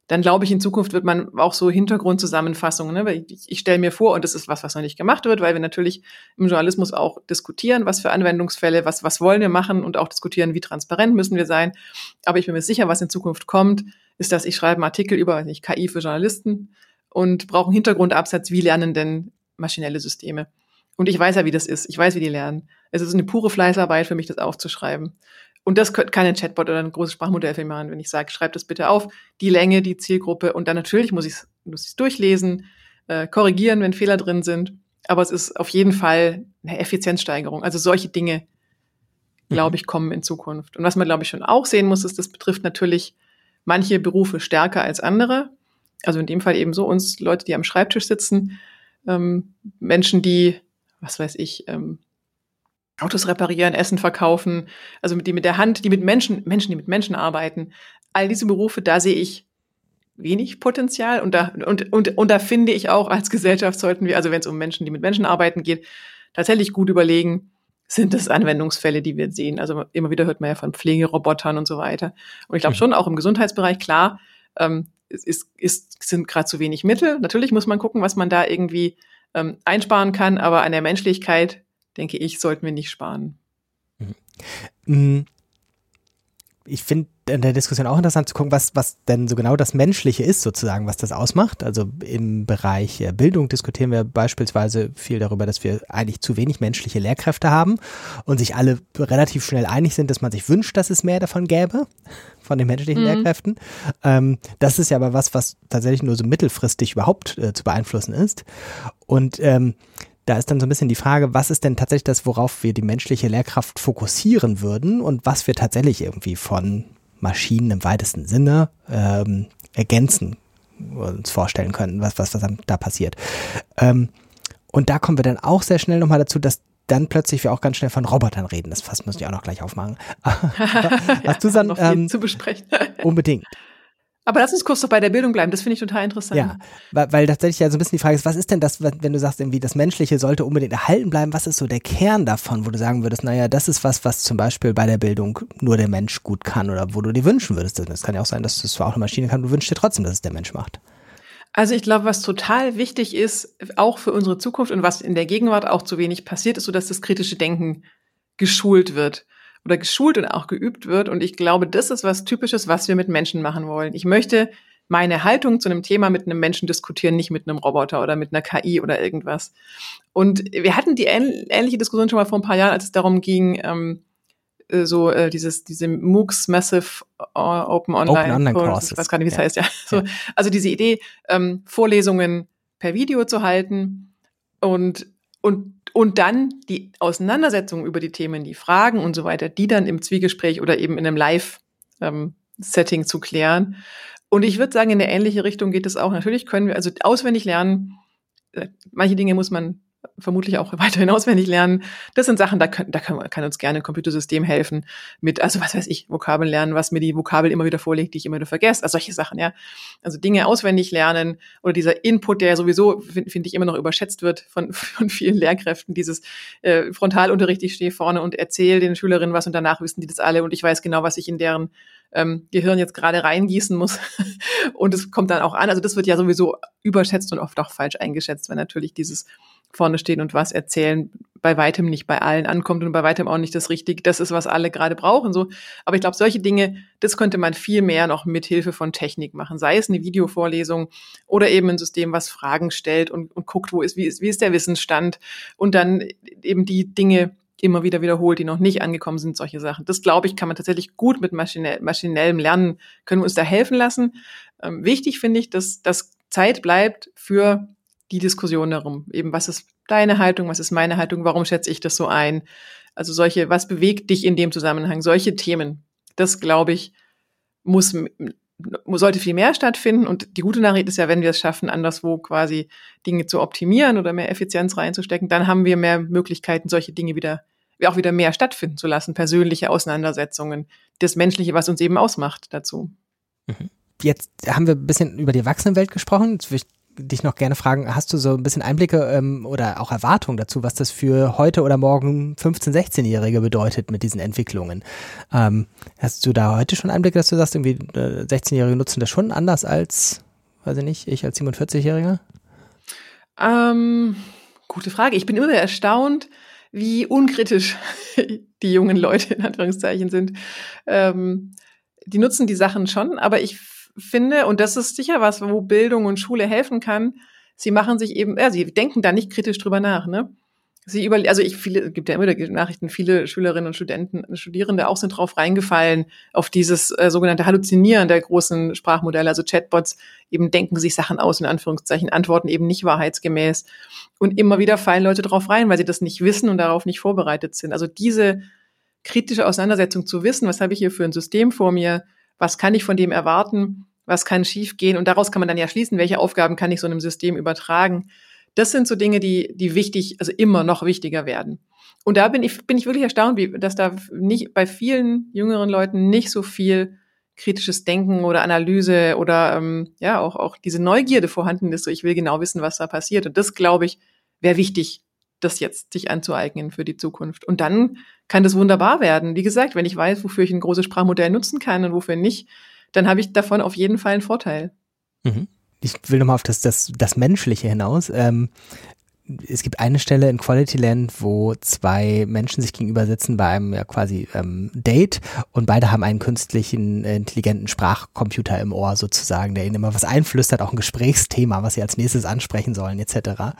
Dann glaube ich, in Zukunft wird man auch so Hintergrundzusammenfassungen, ne? weil ich, ich stelle mir vor, und das ist was, was noch nicht gemacht wird, weil wir natürlich im Journalismus auch diskutieren, was für Anwendungsfälle, was, was wollen wir machen und auch diskutieren, wie transparent müssen wir sein. Aber ich bin mir sicher, was in Zukunft kommt, ist, dass ich schreibe einen Artikel über nicht, KI für Journalisten und brauche einen Hintergrundabsatz, wie lernen denn maschinelle Systeme. Und ich weiß ja, wie das ist. Ich weiß, wie die lernen. Es ist eine pure Fleißarbeit für mich, das aufzuschreiben. Und das könnte kein Chatbot oder ein großes Sprachmodell für mich machen, wenn ich sage, schreib das bitte auf, die Länge, die Zielgruppe. Und dann natürlich muss ich es muss durchlesen, äh, korrigieren, wenn Fehler drin sind. Aber es ist auf jeden Fall eine Effizienzsteigerung. Also solche Dinge, glaube mhm. ich, kommen in Zukunft. Und was man, glaube ich, schon auch sehen muss, ist, das betrifft natürlich manche Berufe stärker als andere. Also in dem Fall eben so uns Leute, die am Schreibtisch sitzen, ähm, Menschen, die was weiß ich, ähm, Autos reparieren, Essen verkaufen, also mit die mit der Hand, die mit Menschen, Menschen, die mit Menschen arbeiten. All diese Berufe, da sehe ich wenig Potenzial und da und und und da finde ich auch als Gesellschaft sollten wir, also wenn es um Menschen, die mit Menschen arbeiten geht, tatsächlich gut überlegen, sind das Anwendungsfälle, die wir sehen. Also immer wieder hört man ja von Pflegerobotern und so weiter. Und ich glaube mhm. schon auch im Gesundheitsbereich klar, ähm, ist, ist, sind gerade zu wenig Mittel. Natürlich muss man gucken, was man da irgendwie ähm, einsparen kann, aber an der Menschlichkeit, denke ich, sollten wir nicht sparen. Mhm. Mm. Ich finde in der Diskussion auch interessant zu gucken, was, was denn so genau das Menschliche ist, sozusagen, was das ausmacht. Also im Bereich Bildung diskutieren wir beispielsweise viel darüber, dass wir eigentlich zu wenig menschliche Lehrkräfte haben und sich alle relativ schnell einig sind, dass man sich wünscht, dass es mehr davon gäbe, von den menschlichen mhm. Lehrkräften. Ähm, das ist ja aber was, was tatsächlich nur so mittelfristig überhaupt äh, zu beeinflussen ist. Und ähm, da ist dann so ein bisschen die Frage, was ist denn tatsächlich das, worauf wir die menschliche Lehrkraft fokussieren würden und was wir tatsächlich irgendwie von Maschinen im weitesten Sinne ähm, ergänzen uns vorstellen können, was, was, was da passiert. Ähm, und da kommen wir dann auch sehr schnell nochmal dazu, dass dann plötzlich wir auch ganz schnell von Robotern reden. Das Fass müssen wir auch noch gleich aufmachen. *laughs* *laughs* Hast ja, du dann ähm, zu besprechen? unbedingt. Aber lass uns kurz doch bei der Bildung bleiben. Das finde ich total interessant. Ja, weil, weil tatsächlich ja so ein bisschen die Frage ist, was ist denn das, wenn du sagst, irgendwie das Menschliche sollte unbedingt erhalten bleiben? Was ist so der Kern davon, wo du sagen würdest, naja, das ist was, was zum Beispiel bei der Bildung nur der Mensch gut kann oder wo du dir wünschen würdest. Das kann ja auch sein, dass das zwar auch eine Maschine kann, du wünschst dir trotzdem, dass es der Mensch macht. Also ich glaube, was total wichtig ist, auch für unsere Zukunft und was in der Gegenwart auch zu wenig passiert, ist so, dass das kritische Denken geschult wird oder geschult und auch geübt wird. Und ich glaube, das ist was Typisches, was wir mit Menschen machen wollen. Ich möchte meine Haltung zu einem Thema mit einem Menschen diskutieren, nicht mit einem Roboter oder mit einer KI oder irgendwas. Und wir hatten die ähnliche Diskussion schon mal vor ein paar Jahren, als es darum ging, ähm, äh, so äh, dieses diese MOOCs Massive Open Online, Open Online Courses. Ich weiß gar nicht, wie es ja. heißt, ja. So, also diese Idee, ähm, Vorlesungen per Video zu halten und und und dann die Auseinandersetzung über die Themen, die Fragen und so weiter, die dann im Zwiegespräch oder eben in einem Live-Setting ähm, zu klären. Und ich würde sagen, in eine ähnliche Richtung geht es auch. Natürlich können wir also auswendig lernen. Äh, manche Dinge muss man vermutlich auch *laughs* weiterhin auswendig lernen. Das sind Sachen, da, können, da kann, kann uns gerne ein Computersystem helfen mit, also was weiß ich, Vokabeln lernen, was mir die Vokabel immer wieder vorlegt, die ich immer wieder vergesse, also solche Sachen, ja. Also Dinge auswendig lernen oder dieser Input, der sowieso, finde find ich, immer noch überschätzt wird von, *laughs* von vielen Lehrkräften, dieses äh, Frontalunterricht, ich stehe vorne und erzähle den Schülerinnen was und danach wissen die das alle und ich weiß genau, was ich in deren ähm, Gehirn jetzt gerade reingießen muss. *laughs* und es kommt dann auch an. Also das wird ja sowieso überschätzt und oft auch falsch eingeschätzt, wenn natürlich dieses vorne stehen und was erzählen bei weitem nicht bei allen ankommt und bei weitem auch nicht das Richtige. Das ist, was alle gerade brauchen. So. Aber ich glaube, solche Dinge, das könnte man viel mehr noch mit Hilfe von Technik machen. Sei es eine Videovorlesung oder eben ein System, was Fragen stellt und, und guckt, wo ist, wie ist, wie ist der Wissensstand und dann eben die Dinge immer wieder wiederholt, die noch nicht angekommen sind, solche Sachen. Das, glaube ich, kann man tatsächlich gut mit maschinell, maschinellem Lernen, können wir uns da helfen lassen. Ähm, wichtig finde ich, dass, dass Zeit bleibt für die Diskussion darum. Eben, was ist deine Haltung, was ist meine Haltung, warum schätze ich das so ein? Also solche, was bewegt dich in dem Zusammenhang? Solche Themen. Das, glaube ich, muss, sollte viel mehr stattfinden. Und die gute Nachricht ist ja, wenn wir es schaffen, anderswo quasi Dinge zu optimieren oder mehr Effizienz reinzustecken, dann haben wir mehr Möglichkeiten, solche Dinge wieder, auch wieder mehr stattfinden zu lassen. Persönliche Auseinandersetzungen, das Menschliche, was uns eben ausmacht dazu. Mhm. Jetzt haben wir ein bisschen über die Erwachsenenwelt gesprochen. Jetzt würde ich dich noch gerne fragen, hast du so ein bisschen Einblicke ähm, oder auch Erwartungen dazu, was das für heute oder morgen 15-, 16-Jährige bedeutet mit diesen Entwicklungen? Ähm, hast du da heute schon Einblicke, dass du sagst, irgendwie äh, 16-Jährige nutzen das schon anders als, weiß ich nicht, ich als 47-Jähriger? Ähm, gute Frage. Ich bin immer wieder erstaunt, wie unkritisch *laughs* die jungen Leute in Anführungszeichen sind. Ähm, die nutzen die Sachen schon, aber ich finde, und das ist sicher was, wo Bildung und Schule helfen kann, sie machen sich eben, ja, sie denken da nicht kritisch drüber nach, ne? Sie über, also ich viele, gibt ja immer Nachrichten, viele Schülerinnen und Studenten, Studierende auch sind drauf reingefallen, auf dieses äh, sogenannte Halluzinieren der großen Sprachmodelle, also Chatbots, eben denken sich Sachen aus, in Anführungszeichen, antworten eben nicht wahrheitsgemäß. Und immer wieder fallen Leute drauf rein, weil sie das nicht wissen und darauf nicht vorbereitet sind. Also diese kritische Auseinandersetzung zu wissen, was habe ich hier für ein System vor mir, was kann ich von dem erwarten, was kann schiefgehen und daraus kann man dann ja schließen, welche Aufgaben kann ich so einem System übertragen. Das sind so Dinge, die, die wichtig, also immer noch wichtiger werden. Und da bin ich, bin ich wirklich erstaunt, wie, dass da nicht bei vielen jüngeren Leuten nicht so viel kritisches Denken oder Analyse oder ähm, ja auch auch diese Neugierde vorhanden ist. So ich will genau wissen, was da passiert. Und das glaube ich wäre wichtig, das jetzt sich anzueignen für die Zukunft. Und dann kann das wunderbar werden. Wie gesagt, wenn ich weiß, wofür ich ein großes Sprachmodell nutzen kann und wofür nicht, dann habe ich davon auf jeden Fall einen Vorteil. Mhm. Ich will nochmal auf das, das, das Menschliche hinaus. Ähm, es gibt eine Stelle in Quality Land, wo zwei Menschen sich gegenüber sitzen bei einem ja quasi ähm, Date und beide haben einen künstlichen, äh, intelligenten Sprachcomputer im Ohr sozusagen, der ihnen immer was einflüstert, auch ein Gesprächsthema, was sie als nächstes ansprechen sollen, etc.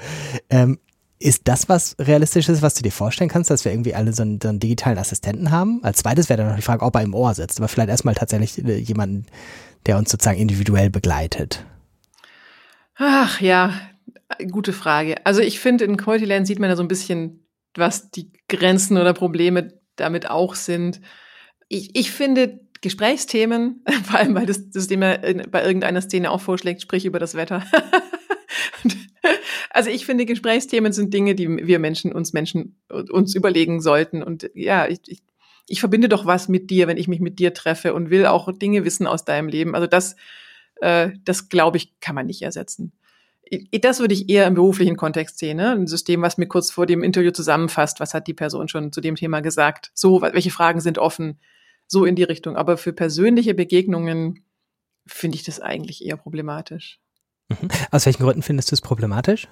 Ähm, ist das was Realistisches, was du dir vorstellen kannst, dass wir irgendwie alle so einen, so einen digitalen Assistenten haben? Als zweites wäre dann noch die Frage, ob er im Ohr sitzt, aber vielleicht erstmal tatsächlich äh, jemanden, der uns sozusagen individuell begleitet. Ach ja, gute Frage. Also ich finde, in Quality Land sieht man ja so ein bisschen, was die Grenzen oder Probleme damit auch sind. Ich, ich finde Gesprächsthemen, *laughs* vor allem weil das System ja bei irgendeiner Szene auch vorschlägt, sprich über das Wetter. *laughs* also ich finde, Gesprächsthemen sind Dinge, die wir Menschen, uns Menschen, uns überlegen sollten. Und ja, ich, ich, ich verbinde doch was mit dir, wenn ich mich mit dir treffe und will auch Dinge wissen aus deinem Leben. Also das, äh, das glaube ich, kann man nicht ersetzen. Das würde ich eher im beruflichen Kontext sehen, ne? ein System, was mir kurz vor dem Interview zusammenfasst, was hat die Person schon zu dem Thema gesagt, so, welche Fragen sind offen, so in die Richtung. Aber für persönliche Begegnungen finde ich das eigentlich eher problematisch. Mhm. Aus welchen Gründen findest du es problematisch?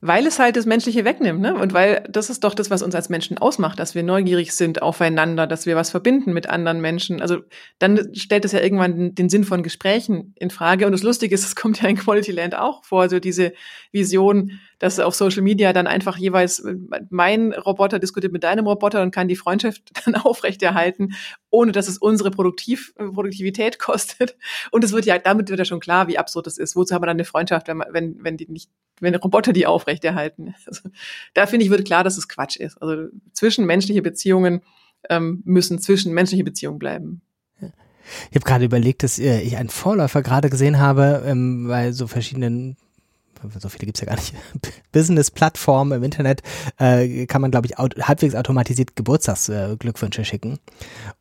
Weil es halt das Menschliche wegnimmt, ne? Und weil das ist doch das, was uns als Menschen ausmacht, dass wir neugierig sind aufeinander, dass wir was verbinden mit anderen Menschen. Also dann stellt es ja irgendwann den Sinn von Gesprächen in Frage. Und das Lustige ist, es kommt ja in Quality Land auch vor, so diese Vision, dass auf Social Media dann einfach jeweils mein Roboter diskutiert mit deinem Roboter und kann die Freundschaft *laughs* dann aufrechterhalten, ohne dass es unsere Produktiv Produktivität kostet. Und es wird ja, damit wird ja schon klar, wie absurd das ist. Wozu haben wir dann eine Freundschaft, wenn, wenn, wenn die nicht, wenn Roboter die aufrechterhalten? *laughs* Also, da finde ich, wird klar, dass es Quatsch ist. Also zwischenmenschliche Beziehungen ähm, müssen zwischenmenschliche Beziehungen bleiben. Ich habe gerade überlegt, dass äh, ich einen Vorläufer gerade gesehen habe ähm, bei so verschiedenen so viele gibt's ja gar nicht, *laughs* Business-Plattformen im Internet, äh, kann man, glaube ich, aut halbwegs automatisiert Geburtstagsglückwünsche äh, schicken.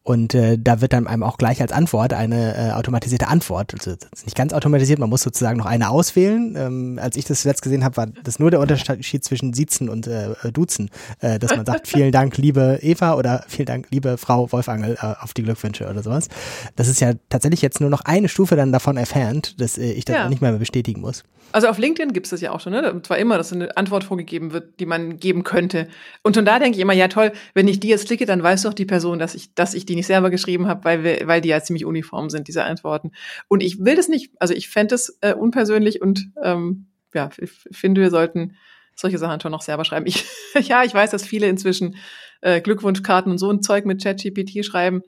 Und äh, da wird dann einem auch gleich als Antwort eine äh, automatisierte Antwort. Also nicht ganz automatisiert, man muss sozusagen noch eine auswählen. Ähm, als ich das zuletzt gesehen habe, war das nur der Unterschied zwischen Siezen und äh, Duzen, äh, dass man sagt, vielen Dank, liebe Eva oder vielen Dank, liebe Frau Wolfangel, äh, auf die Glückwünsche oder sowas. Das ist ja tatsächlich jetzt nur noch eine Stufe dann davon entfernt, dass äh, ich das ja. nicht mehr bestätigen muss. Also auf LinkedIn gibt es das ja auch schon, ne? Und zwar immer, dass eine Antwort vorgegeben wird, die man geben könnte. Und schon da denke ich immer, ja toll, wenn ich die jetzt klicke, dann weiß doch die Person, dass ich, dass ich die nicht selber geschrieben habe, weil, weil die ja ziemlich uniform sind, diese Antworten. Und ich will das nicht, also ich fände es äh, unpersönlich und ähm, ja, ich finde, wir sollten solche Sachen schon noch selber schreiben. Ich, *laughs* ja, ich weiß, dass viele inzwischen äh, Glückwunschkarten und so ein Zeug mit ChatGPT schreiben.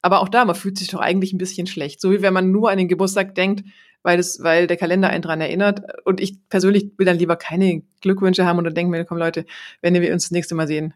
Aber auch da, man fühlt sich doch eigentlich ein bisschen schlecht. So wie wenn man nur an den Geburtstag denkt, weil es, weil der Kalender einen dran erinnert. Und ich persönlich will dann lieber keine Glückwünsche haben und dann denke mir, komm Leute, wenn wir uns das nächste Mal sehen,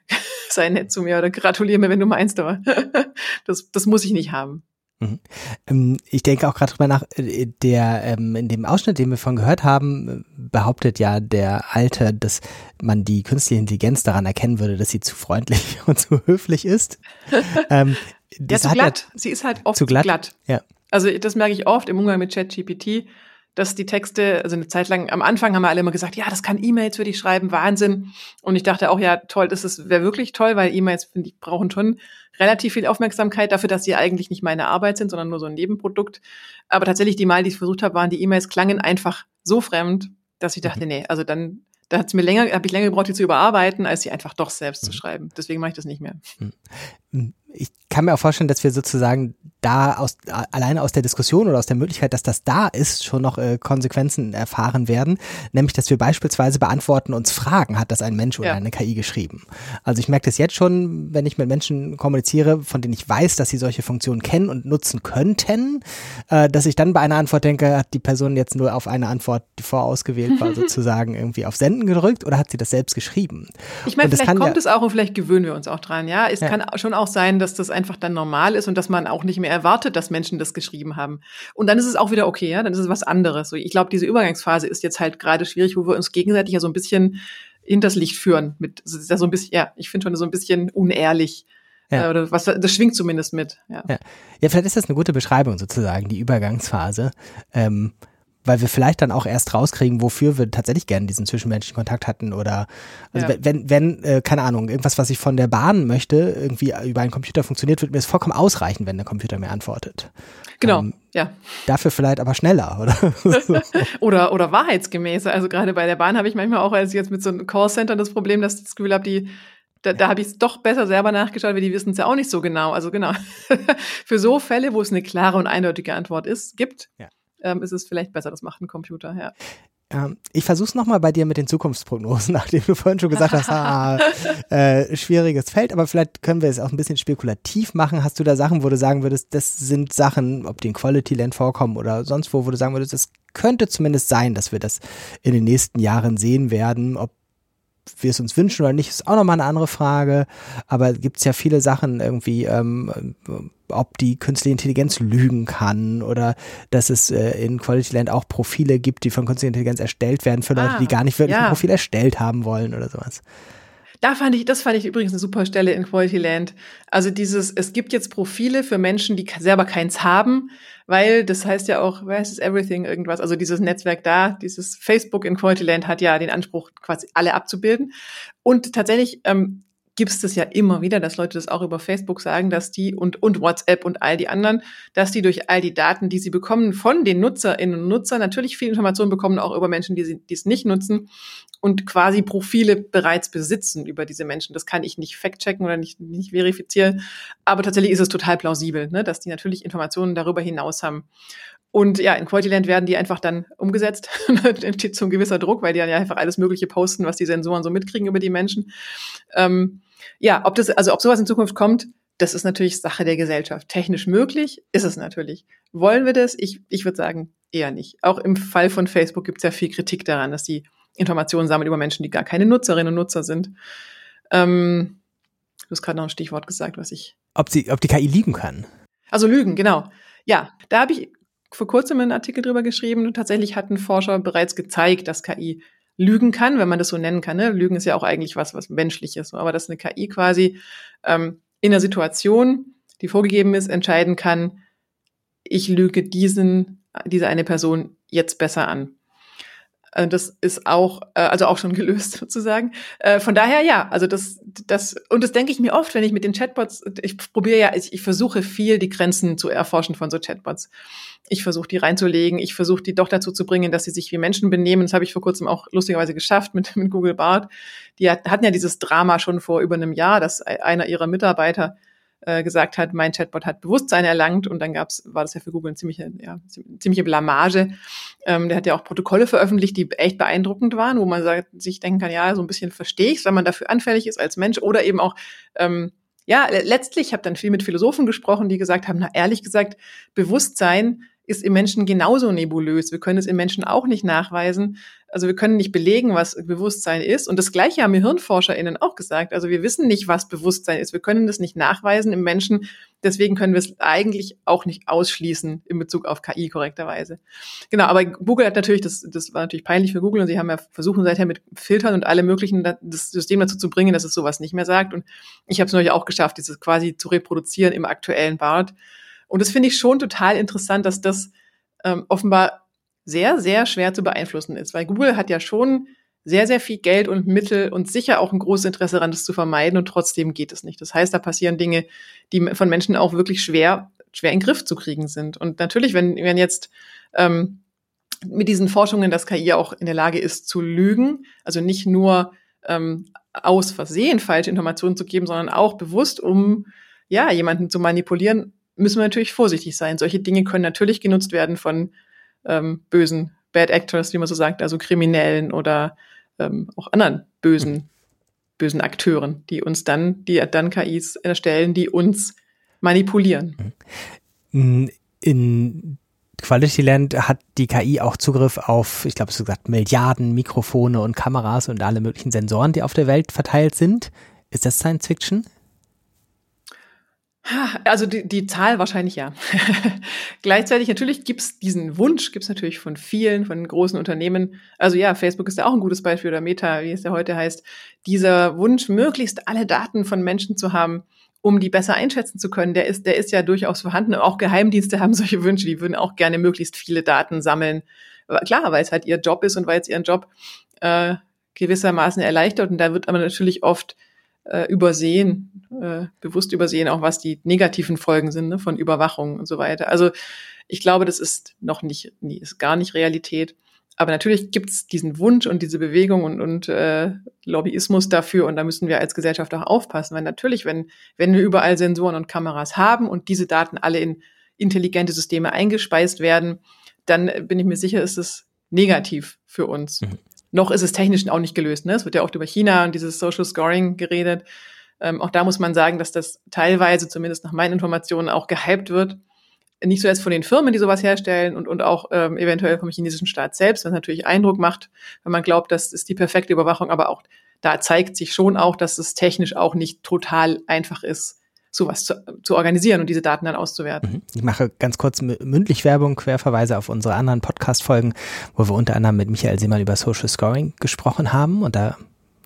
sei nett zu mir oder gratuliere mir, wenn du meinst, aber *laughs* das, das muss ich nicht haben. Mhm. Ähm, ich denke auch gerade drüber nach, äh, der ähm, in dem Ausschnitt, den wir von gehört haben, behauptet ja der Alte, dass man die künstliche Intelligenz daran erkennen würde, dass sie zu freundlich *laughs* und zu höflich ist. *laughs* ähm, ja, zu glatt. Ja, sie ist halt oft zu glatt. glatt. Ja. Also das merke ich oft im Umgang mit ChatGPT, dass die Texte, also eine Zeit lang, am Anfang haben wir alle immer gesagt, ja, das kann E-Mails für dich schreiben, Wahnsinn. Und ich dachte auch, ja, toll, das wäre wirklich toll, weil E-Mails, finde ich, brauchen schon relativ viel Aufmerksamkeit dafür, dass sie eigentlich nicht meine Arbeit sind, sondern nur so ein Nebenprodukt. Aber tatsächlich, die Mal, die ich versucht habe, waren die E-Mails klangen einfach so fremd, dass ich dachte, mhm. nee, also dann da hat's mir länger, habe ich länger gebraucht, die zu überarbeiten, als sie einfach doch selbst mhm. zu schreiben. Deswegen mache ich das nicht mehr. Ich kann mir auch vorstellen, dass wir sozusagen da aus alleine aus der Diskussion oder aus der Möglichkeit, dass das da ist, schon noch äh, Konsequenzen erfahren werden. Nämlich, dass wir beispielsweise beantworten uns Fragen, hat das ein Mensch oder ja. eine KI geschrieben. Also ich merke das jetzt schon, wenn ich mit Menschen kommuniziere, von denen ich weiß, dass sie solche Funktionen kennen und nutzen könnten, äh, dass ich dann bei einer Antwort denke, hat die Person jetzt nur auf eine Antwort, die vorausgewählt war, *laughs* sozusagen irgendwie auf Senden gedrückt oder hat sie das selbst geschrieben? Ich meine, vielleicht kommt ja, es auch und vielleicht gewöhnen wir uns auch dran. Ja, es ja. kann schon auch sein, dass das einfach dann normal ist und dass man auch nicht mehr erwartet, dass Menschen das geschrieben haben. Und dann ist es auch wieder okay, ja, dann ist es was anderes. So, ich glaube, diese Übergangsphase ist jetzt halt gerade schwierig, wo wir uns gegenseitig ja so ein bisschen hinters Licht führen. Mit, das ist ja so ein bisschen, ja, ich finde schon so ein bisschen unehrlich. Ja. Äh, oder was, das schwingt zumindest mit. Ja. ja. Ja. vielleicht ist das eine gute Beschreibung sozusagen, die Übergangsphase. Ähm, weil wir vielleicht dann auch erst rauskriegen, wofür wir tatsächlich gerne diesen zwischenmenschlichen Kontakt hatten oder also Ja. wenn, wenn, äh, keine Ahnung, irgendwas, was ich von der Bahn möchte, irgendwie über einen Computer funktioniert, wird mir es vollkommen ausreichen, wenn der Computer mir antwortet. Genau, Ähm, ja. Dafür vielleicht aber schneller, *laughs* oder? *laughs* Oder, oder wahrheitsgemäßer. Also gerade bei der Bahn habe ich manchmal auch, als ich jetzt mit so einem Callcenter das Problem, dass ich das Gefühl habe, die, da, da habe ich es doch besser selber nachgeschaut, weil die wissen es ja auch nicht so genau. Also genau. *laughs* Für so Fälle, wo es eine klare und eindeutige Antwort ist, gibt, Ja. Ähm, ist es vielleicht besser, das macht ein Computer, ja. Ähm, ich versuch's nochmal bei dir mit den Zukunftsprognosen, *laughs* nachdem du vorhin schon gesagt hast, ah, äh, schwieriges Feld, aber vielleicht können wir es auch ein bisschen spekulativ machen. Hast du da Sachen, wo du sagen würdest, das sind Sachen, ob die in Quality Land vorkommen oder sonst wo, wo du sagen würdest, es könnte zumindest sein, dass wir das in den nächsten Jahren sehen werden, ob wir es uns wünschen oder nicht, ist auch nochmal eine andere Frage. Aber gibt es ja viele Sachen irgendwie, ähm, ob die künstliche Intelligenz lügen kann oder dass es äh, in Quality Land auch Profile gibt, die von künstlicher Intelligenz erstellt werden für Leute, Ah, die gar nicht wirklich ja. ein Profil erstellt haben wollen oder sowas. Da fand ich, das fand ich übrigens eine super Stelle in Quality Land. Also dieses, es gibt jetzt Profile für Menschen, die selber keins haben, weil das heißt ja auch, where is everything irgendwas, also dieses Netzwerk da, dieses Facebook in Quality Land hat ja den Anspruch, quasi alle abzubilden. Und tatsächlich ähm, gibt es das ja immer wieder, dass Leute das auch über Facebook sagen, dass die und, und WhatsApp und all die anderen, dass die durch all die Daten, die sie bekommen von den Nutzerinnen und Nutzern, natürlich viel Informationen bekommen, auch über Menschen, die, sie, die es nicht nutzen und quasi Profile bereits besitzen über diese Menschen. Das kann ich nicht fact-checken oder nicht, nicht verifizieren, aber tatsächlich ist es total plausibel, ne, dass die natürlich Informationen darüber hinaus haben. Und ja, in Quality Land werden die einfach dann umgesetzt. *laughs* entsteht so ein gewisser Druck, weil die dann ja einfach alles Mögliche posten, was die Sensoren so mitkriegen über die Menschen. Ähm, ja, ob das, also ob sowas in Zukunft kommt, das ist natürlich Sache der Gesellschaft. Technisch möglich ist es natürlich. Wollen wir das? Ich, ich würde sagen, eher nicht. Auch im Fall von Facebook gibt es ja viel Kritik daran, dass die Informationen sammeln über Menschen, die gar keine Nutzerinnen und Nutzer sind. Ähm, du hast gerade noch ein Stichwort gesagt, was ich Ob, sie, ob die KI liegen kann. also Lügen, genau. Ja, da habe ich vor kurzem einen Artikel drüber geschrieben. Und tatsächlich hatten Forscher bereits gezeigt, dass KI lügen kann, wenn man das so nennen kann. Ne? Lügen ist ja auch eigentlich was, was menschliches. Aber dass eine KI quasi ähm, in einer Situation, die vorgegeben ist, entscheiden kann, ich lüge diesen, diese eine Person jetzt besser an. Äh, Das ist auch, äh, also auch schon *laughs* gelöst sozusagen. Äh, Von daher ja, also das, das, und das denke ich mir oft, wenn ich mit den Chatbots, ich probiere ja, ich, ich versuche viel die Grenzen zu erforschen von so Chatbots. Ich versuche die reinzulegen, ich versuche die doch dazu zu bringen, dass sie sich wie Menschen benehmen. Das habe ich vor kurzem auch lustigerweise geschafft mit, *laughs* mit Google Bart. Die hat, hatten ja dieses Drama schon vor über einem Jahr, dass einer ihrer Mitarbeiter äh, gesagt hat, mein Chatbot hat Bewusstsein erlangt und dann gab's, war das ja für Google eine ziemliche, ja, ziemliche Blamage. Ähm, der hat ja auch Protokolle veröffentlicht, die echt beeindruckend waren, wo man sagt, sich denken kann, ja, so ein bisschen verstehe ich wenn man dafür anfällig ist als Mensch oder eben auch, ähm, ja, letztlich, ich habe dann viel mit Philosophen gesprochen, die gesagt haben, na ehrlich gesagt, Bewusstsein ist im Menschen genauso nebulös. Wir können es im Menschen auch nicht nachweisen. Also wir können nicht belegen, was Bewusstsein ist. Und das Gleiche haben mir HirnforscherInnen auch gesagt. Also wir wissen nicht, was Bewusstsein ist. Wir können das nicht nachweisen im Menschen. Deswegen können wir es eigentlich auch nicht ausschließen in Bezug auf KI korrekterweise. Genau, aber Google hat natürlich, das, das war natürlich peinlich für Google und sie haben ja versuchen seither mit Filtern und alle möglichen das System dazu zu bringen, dass es sowas nicht mehr sagt. Und ich habe es neulich auch geschafft, dieses quasi zu reproduzieren im aktuellen Bart. Und das finde ich schon total interessant, dass das ähm, offenbar sehr, sehr schwer zu beeinflussen ist, weil Google hat ja schon sehr, sehr viel Geld und Mittel und sicher auch ein großes Interesse daran, das zu vermeiden und trotzdem geht es nicht. Das heißt, da passieren Dinge, die von Menschen auch wirklich schwer, schwer in den Griff zu kriegen sind. Und natürlich, wenn, wenn jetzt ähm, mit diesen Forschungen, dass KI auch in der Lage ist zu lügen, also nicht nur ähm, aus Versehen falsche Informationen zu geben, sondern auch bewusst, um ja jemanden zu manipulieren, müssen wir natürlich vorsichtig sein. Solche Dinge können natürlich genutzt werden von ähm, bösen Bad Actors, wie man so sagt, also Kriminellen oder ähm, auch anderen bösen, bösen Akteuren, die uns dann, die dann KIs erstellen, die uns manipulieren. In Quality Land hat die KI auch Zugriff auf, ich glaube, es gesagt, Milliarden Mikrofone und Kameras und alle möglichen Sensoren, die auf der Welt verteilt sind. Ist das Science Fiction? Also die, die Zahl wahrscheinlich ja. *laughs* Gleichzeitig natürlich gibt's diesen Wunsch, gibt's natürlich von vielen, von großen Unternehmen. Also ja, Facebook ist ja auch ein gutes Beispiel oder Meta, wie es ja heute heißt. Dieser Wunsch, möglichst alle Daten von Menschen zu haben, um die besser einschätzen zu können, der ist, der ist ja durchaus vorhanden. Auch Geheimdienste *laughs* haben solche Wünsche, die würden auch gerne möglichst viele Daten sammeln, klar, weil es halt ihr Job ist und weil es ihren Job äh, gewissermaßen erleichtert. Und da wird aber natürlich oft äh, übersehen, äh, bewusst übersehen, auch was die negativen Folgen sind ne, von Überwachung und so weiter. Also ich glaube, das ist noch nicht, ist gar nicht Realität. Aber natürlich gibt es diesen Wunsch und diese Bewegung und, und äh, Lobbyismus dafür und da müssen wir als Gesellschaft auch aufpassen, weil natürlich, wenn, wenn wir überall Sensoren und Kameras haben und diese Daten alle in intelligente Systeme eingespeist werden, dann bin ich mir sicher, ist es negativ für uns. Mhm. Noch ist es technisch auch nicht gelöst. Ne? Es wird ja oft über China und dieses Social Scoring geredet. Ähm, auch da muss man sagen, dass das teilweise, zumindest nach meinen Informationen, auch gehypt wird nicht so erst von den Firmen, die sowas herstellen und, und auch ähm, eventuell vom chinesischen Staat selbst, was natürlich Eindruck macht, wenn man glaubt, das ist die perfekte Überwachung, aber auch da zeigt sich schon auch, dass es technisch auch nicht total einfach ist, sowas zu, zu organisieren und diese Daten dann auszuwerten. Mhm. Ich mache ganz kurz mündlich Werbung, Querverweise auf unsere anderen Podcast-Folgen, wo wir unter anderem mit Michael Seemann über Social Scoring gesprochen haben und da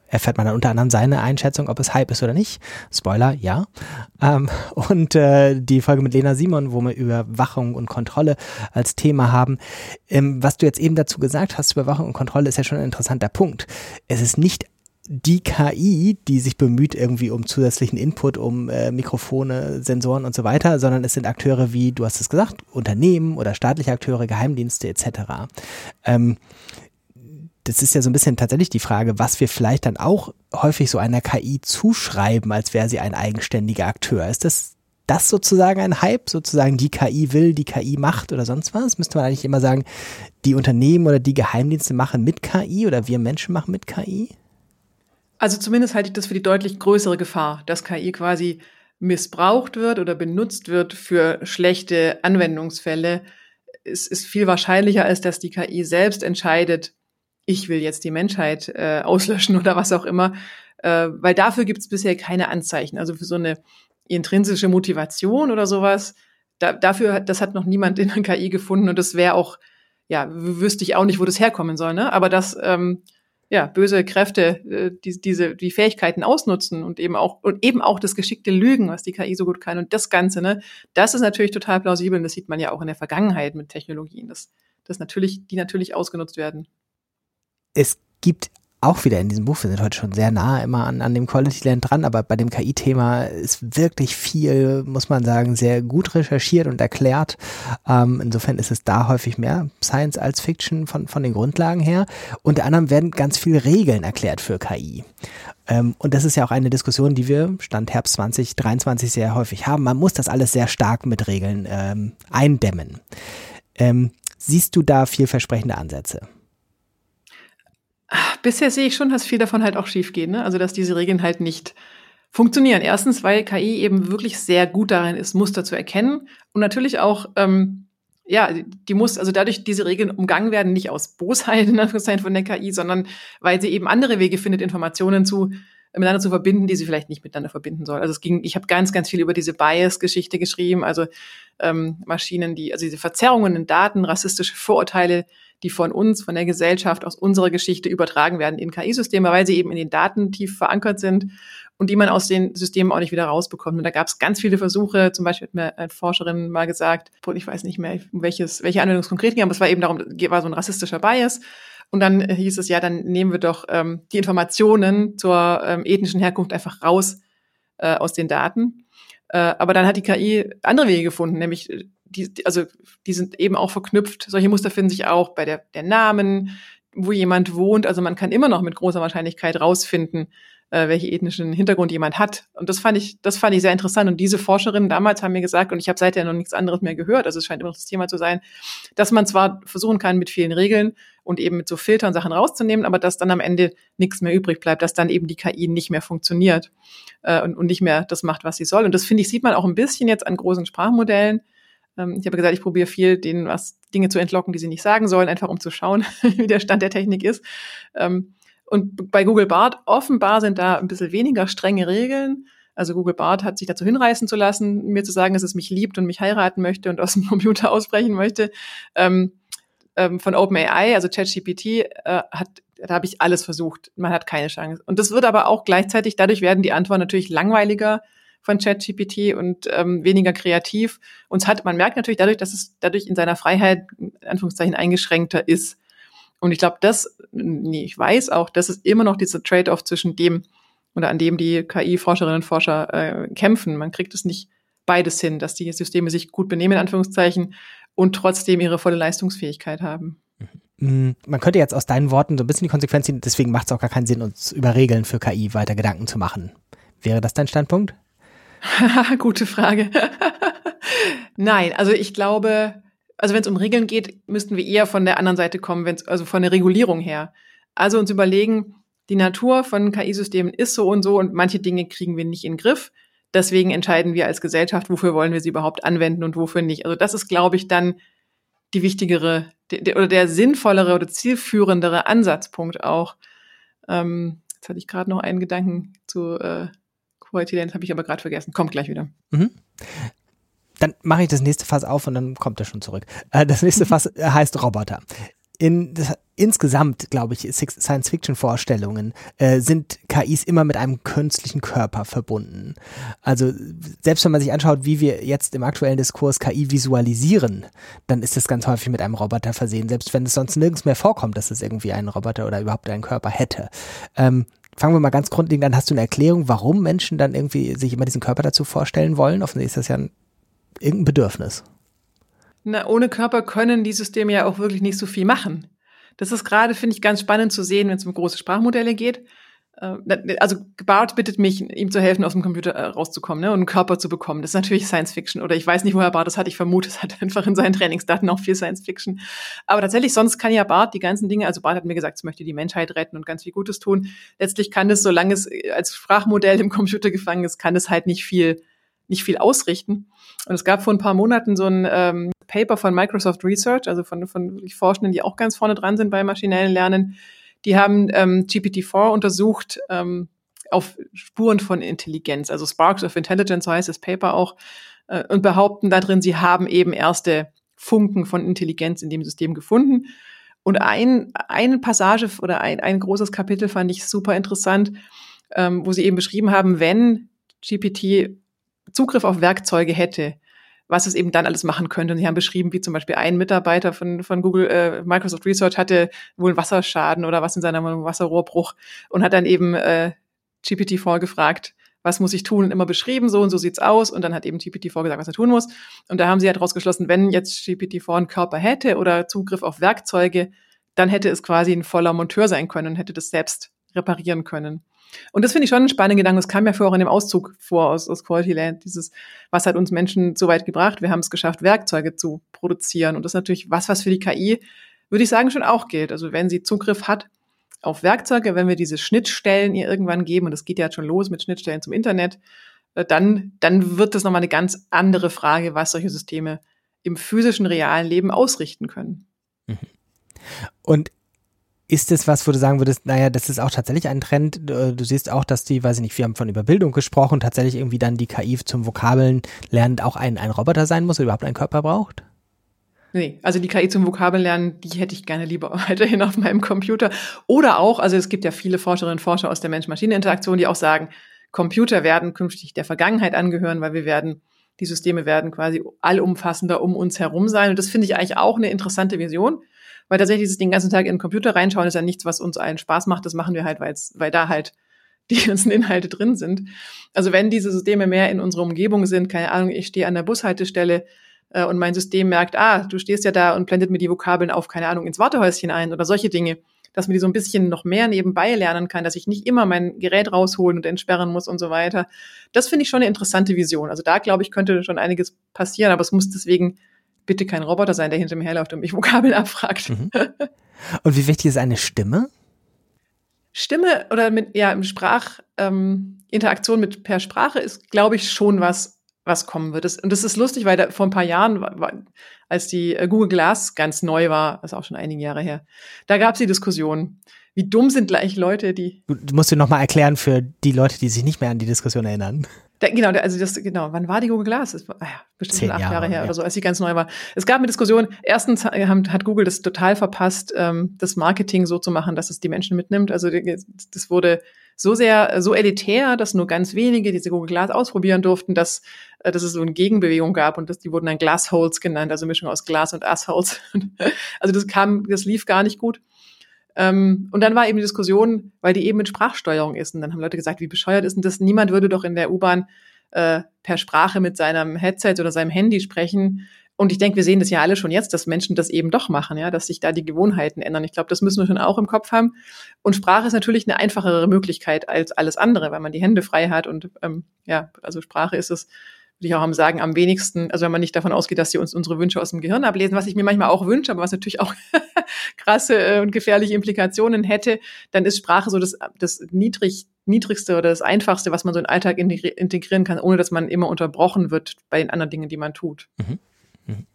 erfährt man dann unter anderem seine Einschätzung, ob es Hype ist oder nicht. Spoiler, ja. Ähm, und äh, die Folge mit Lena Simon, wo wir Überwachung und Kontrolle als Thema haben. Ähm, was du jetzt eben dazu gesagt hast, Überwachung und Kontrolle ist ja schon ein interessanter Punkt. Es ist nicht die KI, die sich bemüht irgendwie um zusätzlichen Input, um äh, Mikrofone, Sensoren und so weiter, sondern es sind Akteure wie, du hast es gesagt, Unternehmen oder staatliche Akteure, Geheimdienste etc. Ähm, das ist ja so ein bisschen tatsächlich die Frage, was wir vielleicht dann auch häufig so einer KI zuschreiben, als wäre sie ein eigenständiger Akteur. Ist das das sozusagen ein Hype, sozusagen die KI will, die KI macht oder sonst was? Müsste man eigentlich immer sagen, die Unternehmen oder die Geheimdienste machen mit KI oder wir Menschen machen mit KI? Also zumindest halte ich das für die deutlich größere Gefahr, dass KI quasi missbraucht wird oder benutzt wird für schlechte Anwendungsfälle. Es ist viel wahrscheinlicher, als dass die KI selbst entscheidet, ich will jetzt die Menschheit äh, auslöschen oder was auch immer, äh, weil dafür gibt es bisher keine Anzeichen. Also für so eine intrinsische Motivation oder sowas, da, dafür, das hat noch niemand in der KI gefunden und das wäre auch, ja, wüsste ich auch nicht, wo das herkommen soll, ne? Aber dass ähm, ja, böse Kräfte äh, die, diese die Fähigkeiten ausnutzen und eben auch und eben auch das geschickte Lügen, was die KI so gut kann. Und das Ganze, ne, das ist natürlich total plausibel und das sieht man ja auch in der Vergangenheit mit Technologien, dass, dass natürlich die natürlich ausgenutzt werden. Es gibt auch wieder in diesem Buch, wir sind heute schon sehr nah immer an, an dem Quality Land dran, aber bei dem KI-Thema ist wirklich viel, muss man sagen, sehr gut recherchiert und erklärt. Ähm, insofern ist es da häufig mehr Science als Fiction von, von den Grundlagen her. Unter anderem werden ganz viele Regeln erklärt für KI. Ähm, und das ist ja auch eine Diskussion, die wir Stand Herbst 2023 sehr häufig haben. Man muss das alles sehr stark mit Regeln ähm, eindämmen. Ähm, siehst du da vielversprechende Ansätze? Bisher sehe ich schon, dass viel davon halt auch schief geht, ne? Also dass diese Regeln halt nicht funktionieren. Erstens, weil KI eben wirklich sehr gut darin ist, Muster zu erkennen und natürlich auch ähm, ja, die muss, also dadurch diese Regeln umgangen werden, nicht aus Bosheit in Anführungszeichen von der KI, sondern weil sie eben andere Wege findet, Informationen zu miteinander zu verbinden, die sie vielleicht nicht miteinander verbinden soll. Also es ging, ich habe ganz, ganz viel über diese Bias-Geschichte geschrieben, also ähm, Maschinen, die, also diese Verzerrungen in Daten, rassistische Vorurteile, die von uns, von der Gesellschaft, aus unserer Geschichte übertragen werden in KI-Systeme, weil sie eben in den Daten tief verankert sind und die man aus den Systemen auch nicht wieder rausbekommt. Und da gab es ganz viele Versuche, zum Beispiel hat mir eine Forscherin mal gesagt, ich weiß nicht mehr, welches, welche Anwendung es konkret ging, aber es war eben darum, war so ein rassistischer Bias. Und dann hieß es, ja, dann nehmen wir doch ähm, die Informationen zur ähm, ethnischen Herkunft einfach raus äh, aus den Daten. Äh, aber dann hat die KI andere Wege gefunden, nämlich die, also die sind eben auch verknüpft. Solche Muster finden sich auch bei der, der Namen, wo jemand wohnt. Also man kann immer noch mit großer Wahrscheinlichkeit rausfinden, äh, welche ethnischen Hintergrund jemand hat. Und das fand ich, das fand ich sehr interessant. Und diese Forscherinnen damals haben mir gesagt, und ich habe seither noch nichts anderes mehr gehört, also es scheint immer noch das Thema zu sein, dass man zwar versuchen kann, mit vielen Regeln und eben mit so Filtern Sachen rauszunehmen, aber dass dann am Ende nichts mehr übrig bleibt, dass dann eben die KI nicht mehr funktioniert äh, und, und nicht mehr das macht, was sie soll. Und das finde ich, sieht man auch ein bisschen jetzt an großen Sprachmodellen. Ähm, ich habe gesagt, ich probiere viel, denen was Dinge zu entlocken, die sie nicht sagen sollen, einfach um zu schauen, *laughs* wie der Stand der Technik ist. Ähm, und bei Google Bart offenbar sind da ein bisschen weniger strenge Regeln. Also Google Bart hat sich dazu hinreißen zu lassen, mir zu sagen, dass es mich liebt und mich heiraten möchte und aus dem *laughs* Computer ausbrechen möchte. Ähm, ähm, von OpenAI, also ChatGPT, äh, hat, da habe ich alles versucht. Man hat keine Chance. Und das wird aber auch gleichzeitig, dadurch werden die Antworten natürlich langweiliger, von ChatGPT und ähm, weniger kreativ. Uns hat, man merkt natürlich dadurch, dass es dadurch in seiner Freiheit, in Anführungszeichen, eingeschränkter ist. Und ich glaube, das, nee, ich weiß auch, das ist immer noch dieser Trade-off zwischen dem oder an dem die KI-Forscherinnen und Forscher äh, kämpfen. Man kriegt es nicht beides hin, dass die Systeme sich gut benehmen, in Anführungszeichen, und trotzdem ihre volle Leistungsfähigkeit haben. Mhm. Man könnte jetzt aus deinen Worten so ein bisschen die Konsequenz ziehen, deswegen macht es auch gar keinen Sinn, uns über Regeln für KI weiter Gedanken zu machen. Wäre das dein Standpunkt? *laughs* Gute Frage. *laughs* Nein, also ich glaube, also wenn es um Regeln geht, müssten wir eher von der anderen Seite kommen, wenn's, also von der Regulierung her. Also uns überlegen, die Natur von KI-Systemen ist so und so und manche Dinge kriegen wir nicht in den Griff. Deswegen entscheiden wir als Gesellschaft, wofür wollen wir sie überhaupt anwenden und wofür nicht. Also das ist, glaube ich, dann die wichtigere der, oder der sinnvollere oder zielführendere Ansatzpunkt auch. Ähm, jetzt hatte ich gerade noch einen Gedanken zu äh, Quality Lens, habe ich aber gerade vergessen. Kommt gleich wieder. Mhm. Dann mache ich das nächste Fass auf und dann kommt er schon zurück. Äh, das nächste Fass heißt Roboter in das, insgesamt, glaube ich, Science-Fiction-Vorstellungen äh, sind KIs immer mit einem künstlichen Körper verbunden. Also selbst wenn man sich anschaut, wie wir jetzt im aktuellen Diskurs KI visualisieren, dann ist das ganz häufig mit einem Roboter versehen, selbst wenn es sonst nirgends mehr vorkommt, dass es irgendwie einen Roboter oder überhaupt einen Körper hätte. Ähm, fangen wir mal ganz grundlegend an. Hast du eine Erklärung, warum Menschen dann irgendwie sich immer diesen Körper dazu vorstellen wollen? Offensichtlich ist das ja ein, irgendein Bedürfnis. Na, ohne Körper können die Systeme ja auch wirklich nicht so viel machen. Das ist gerade, finde ich, ganz spannend zu sehen, wenn es um große Sprachmodelle geht. Äh, also Bart bittet mich, ihm zu helfen, aus dem Computer äh, rauszukommen ne, und einen Körper zu bekommen. Das ist natürlich Science Fiction. Oder ich weiß nicht, woher Bart das hat. Ich vermute, es hat *laughs* einfach in seinen Trainingsdaten auch viel Science Fiction. Aber tatsächlich, sonst kann ja Bart die ganzen Dinge, also Bart hat mir gesagt, es möchte die Menschheit retten und ganz viel Gutes tun. Letztlich kann es, solange es als Sprachmodell im Computer gefangen ist, kann es halt nicht viel, nicht viel ausrichten. Und es gab vor ein paar Monaten so ein ähm, Paper von Microsoft Research, also von, von Forschenden, die auch ganz vorne dran sind bei maschinellen Lernen. Die haben ähm, GPT-4 untersucht ähm, auf Spuren von Intelligenz, also Sparks of Intelligence so heißt das Paper auch, äh, und behaupten da drin, sie haben eben erste Funken von Intelligenz in dem System gefunden. Und ein, eine Passage oder ein, ein großes Kapitel fand ich super interessant, ähm, wo sie eben beschrieben haben, wenn GPT Zugriff auf Werkzeuge hätte, was es eben dann alles machen könnte. Und sie haben beschrieben, wie zum Beispiel ein Mitarbeiter von, von Google, äh, Microsoft Research hatte wohl einen Wasserschaden oder was in seiner Wohnung, Wasserrohrbruch und hat dann eben äh, GPT-4 gefragt, was muss ich tun und immer beschrieben, so und so sieht's aus. Und dann hat eben GPT-4 gesagt, was er tun muss. Und da haben sie halt rausgeschlossen, wenn jetzt GPT-4 einen Körper hätte oder Zugriff auf Werkzeuge, dann hätte es quasi ein voller Monteur sein können und hätte das selbst reparieren können. Und das finde ich schon ein spannender Gedanke. Das kam ja vorher auch in dem Auszug vor aus, aus Quality Land. Dieses, was hat uns Menschen so weit gebracht? Wir haben es geschafft, Werkzeuge zu produzieren. Und das ist natürlich was, was für die KI, würde ich sagen, schon auch gilt. Also wenn sie Zugriff hat auf Werkzeuge, wenn wir diese Schnittstellen ihr irgendwann geben, und das geht ja schon los mit Schnittstellen zum Internet, äh, dann, dann wird das nochmal eine ganz andere Frage, was solche Systeme im physischen, realen Leben ausrichten können. Mhm. Und ist es was, wo du sagen würdest, naja, das ist auch tatsächlich ein Trend. Du siehst auch, dass die, weiß ich nicht, wir haben von Überbildung gesprochen, tatsächlich irgendwie dann die KI zum Vokabeln lernen auch ein, ein Roboter sein muss oder überhaupt einen Körper braucht? Nee, also die KI zum Vokabeln lernen, die hätte ich gerne lieber *laughs* weiterhin auf meinem Computer. Oder auch, also es gibt ja viele Forscherinnen und Forscher aus der Mensch-Maschine-Interaktion, die auch sagen, Computer werden künftig der Vergangenheit angehören, weil wir werden, die Systeme werden quasi allumfassender um uns herum sein. Und das finde ich eigentlich auch eine interessante Vision. Weil tatsächlich dieses den ganzen Tag in den Computer reinschauen ist ja nichts, was uns allen Spaß macht. Das machen wir halt, weil da halt *laughs* die ganzen Inhalte drin sind. Also wenn diese Systeme mehr in unserer Umgebung sind, keine Ahnung, ich stehe an der Bushaltestelle äh, und mein System merkt, ah, du stehst ja da und blendet mir die Vokabeln auf, keine Ahnung, ins Wartehäuschen ein oder solche Dinge, dass man die so ein bisschen noch mehr nebenbei lernen kann, dass ich nicht immer mein Gerät rausholen und entsperren muss und so weiter. Das finde ich schon eine interessante Vision. Also da, glaube ich, könnte schon einiges passieren, aber es muss deswegen bitte kein Roboter sein, der hinter mir herläuft und mich Vokabeln abfragt. Mhm. Und wie wichtig ist eine Stimme? Stimme oder mit ja Sprachinteraktion ähm, mit per Sprache ist, glaube ich, schon was, was kommen wird. Das, und das ist lustig, weil da, vor ein paar Jahren, war, als die äh, Google Glass ganz neu war, das ist auch schon einige Jahre her, da gab es die Diskussion. Wie dumm sind gleich Leute, die. Du musst dir nochmal erklären für die Leute, die sich nicht mehr an die Diskussion erinnern. Da, genau, also das, genau, wann war die Google Glass? Das war, ah ja, bestimmt Zehn acht Jahre, Jahre her ja. oder so, als sie ganz neu war. Es gab eine Diskussion. Erstens hat Google das total verpasst, ähm, das Marketing so zu machen, dass es die Menschen mitnimmt. Also das wurde so sehr, so elitär, dass nur ganz wenige diese Google Glass ausprobieren durften, dass, äh, dass es so eine Gegenbewegung gab und dass die wurden dann Glassholes genannt, also Mischung aus Glas und Assholes. *laughs* also das kam, das lief gar nicht gut. Ähm, und dann war eben die Diskussion, weil die eben mit Sprachsteuerung ist. Und dann haben Leute gesagt, wie bescheuert ist denn das? Niemand würde doch in der U-Bahn äh, per Sprache mit seinem Headset oder seinem Handy sprechen. Und ich denke, wir sehen das ja alle schon jetzt, dass Menschen das eben doch machen, ja, dass sich da die Gewohnheiten ändern. Ich glaube, das müssen wir schon auch im Kopf haben. Und Sprache ist natürlich eine einfachere Möglichkeit als alles andere, weil man die Hände frei hat. Und ähm, ja, also Sprache ist es würde ich auch sagen, am wenigsten, also wenn man nicht davon ausgeht, dass sie uns unsere Wünsche aus dem Gehirn ablesen, was ich mir manchmal auch wünsche, aber was natürlich auch *laughs* krasse äh, und gefährliche Implikationen hätte, dann ist Sprache so das, das niedrig, niedrigste oder das einfachste, was man so in den Alltag integrieren kann, ohne dass man immer unterbrochen wird bei den anderen Dingen, die man tut. Mhm. Mhm.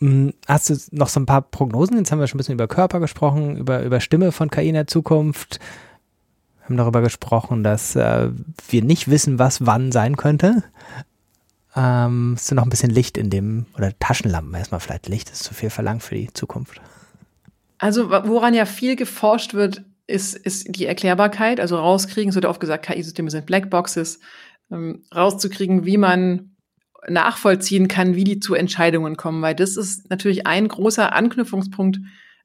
Mm, hast du noch so ein paar Prognosen? Jetzt haben wir schon ein bisschen über Körper gesprochen, über, über Stimme von KI in der Zukunft haben darüber gesprochen, dass äh, wir nicht wissen, was wann sein könnte. Ähm, ist noch ein bisschen Licht in dem, oder Taschenlampen erstmal vielleicht Licht, ist zu viel verlangt für die Zukunft. Also woran ja viel geforscht wird, ist, ist die Erklärbarkeit, also rauskriegen, es wird oft gesagt, KI-Systeme sind Blackboxes, ähm, rauszukriegen, wie man nachvollziehen kann, wie die zu Entscheidungen kommen, weil das ist natürlich ein großer Anknüpfungspunkt,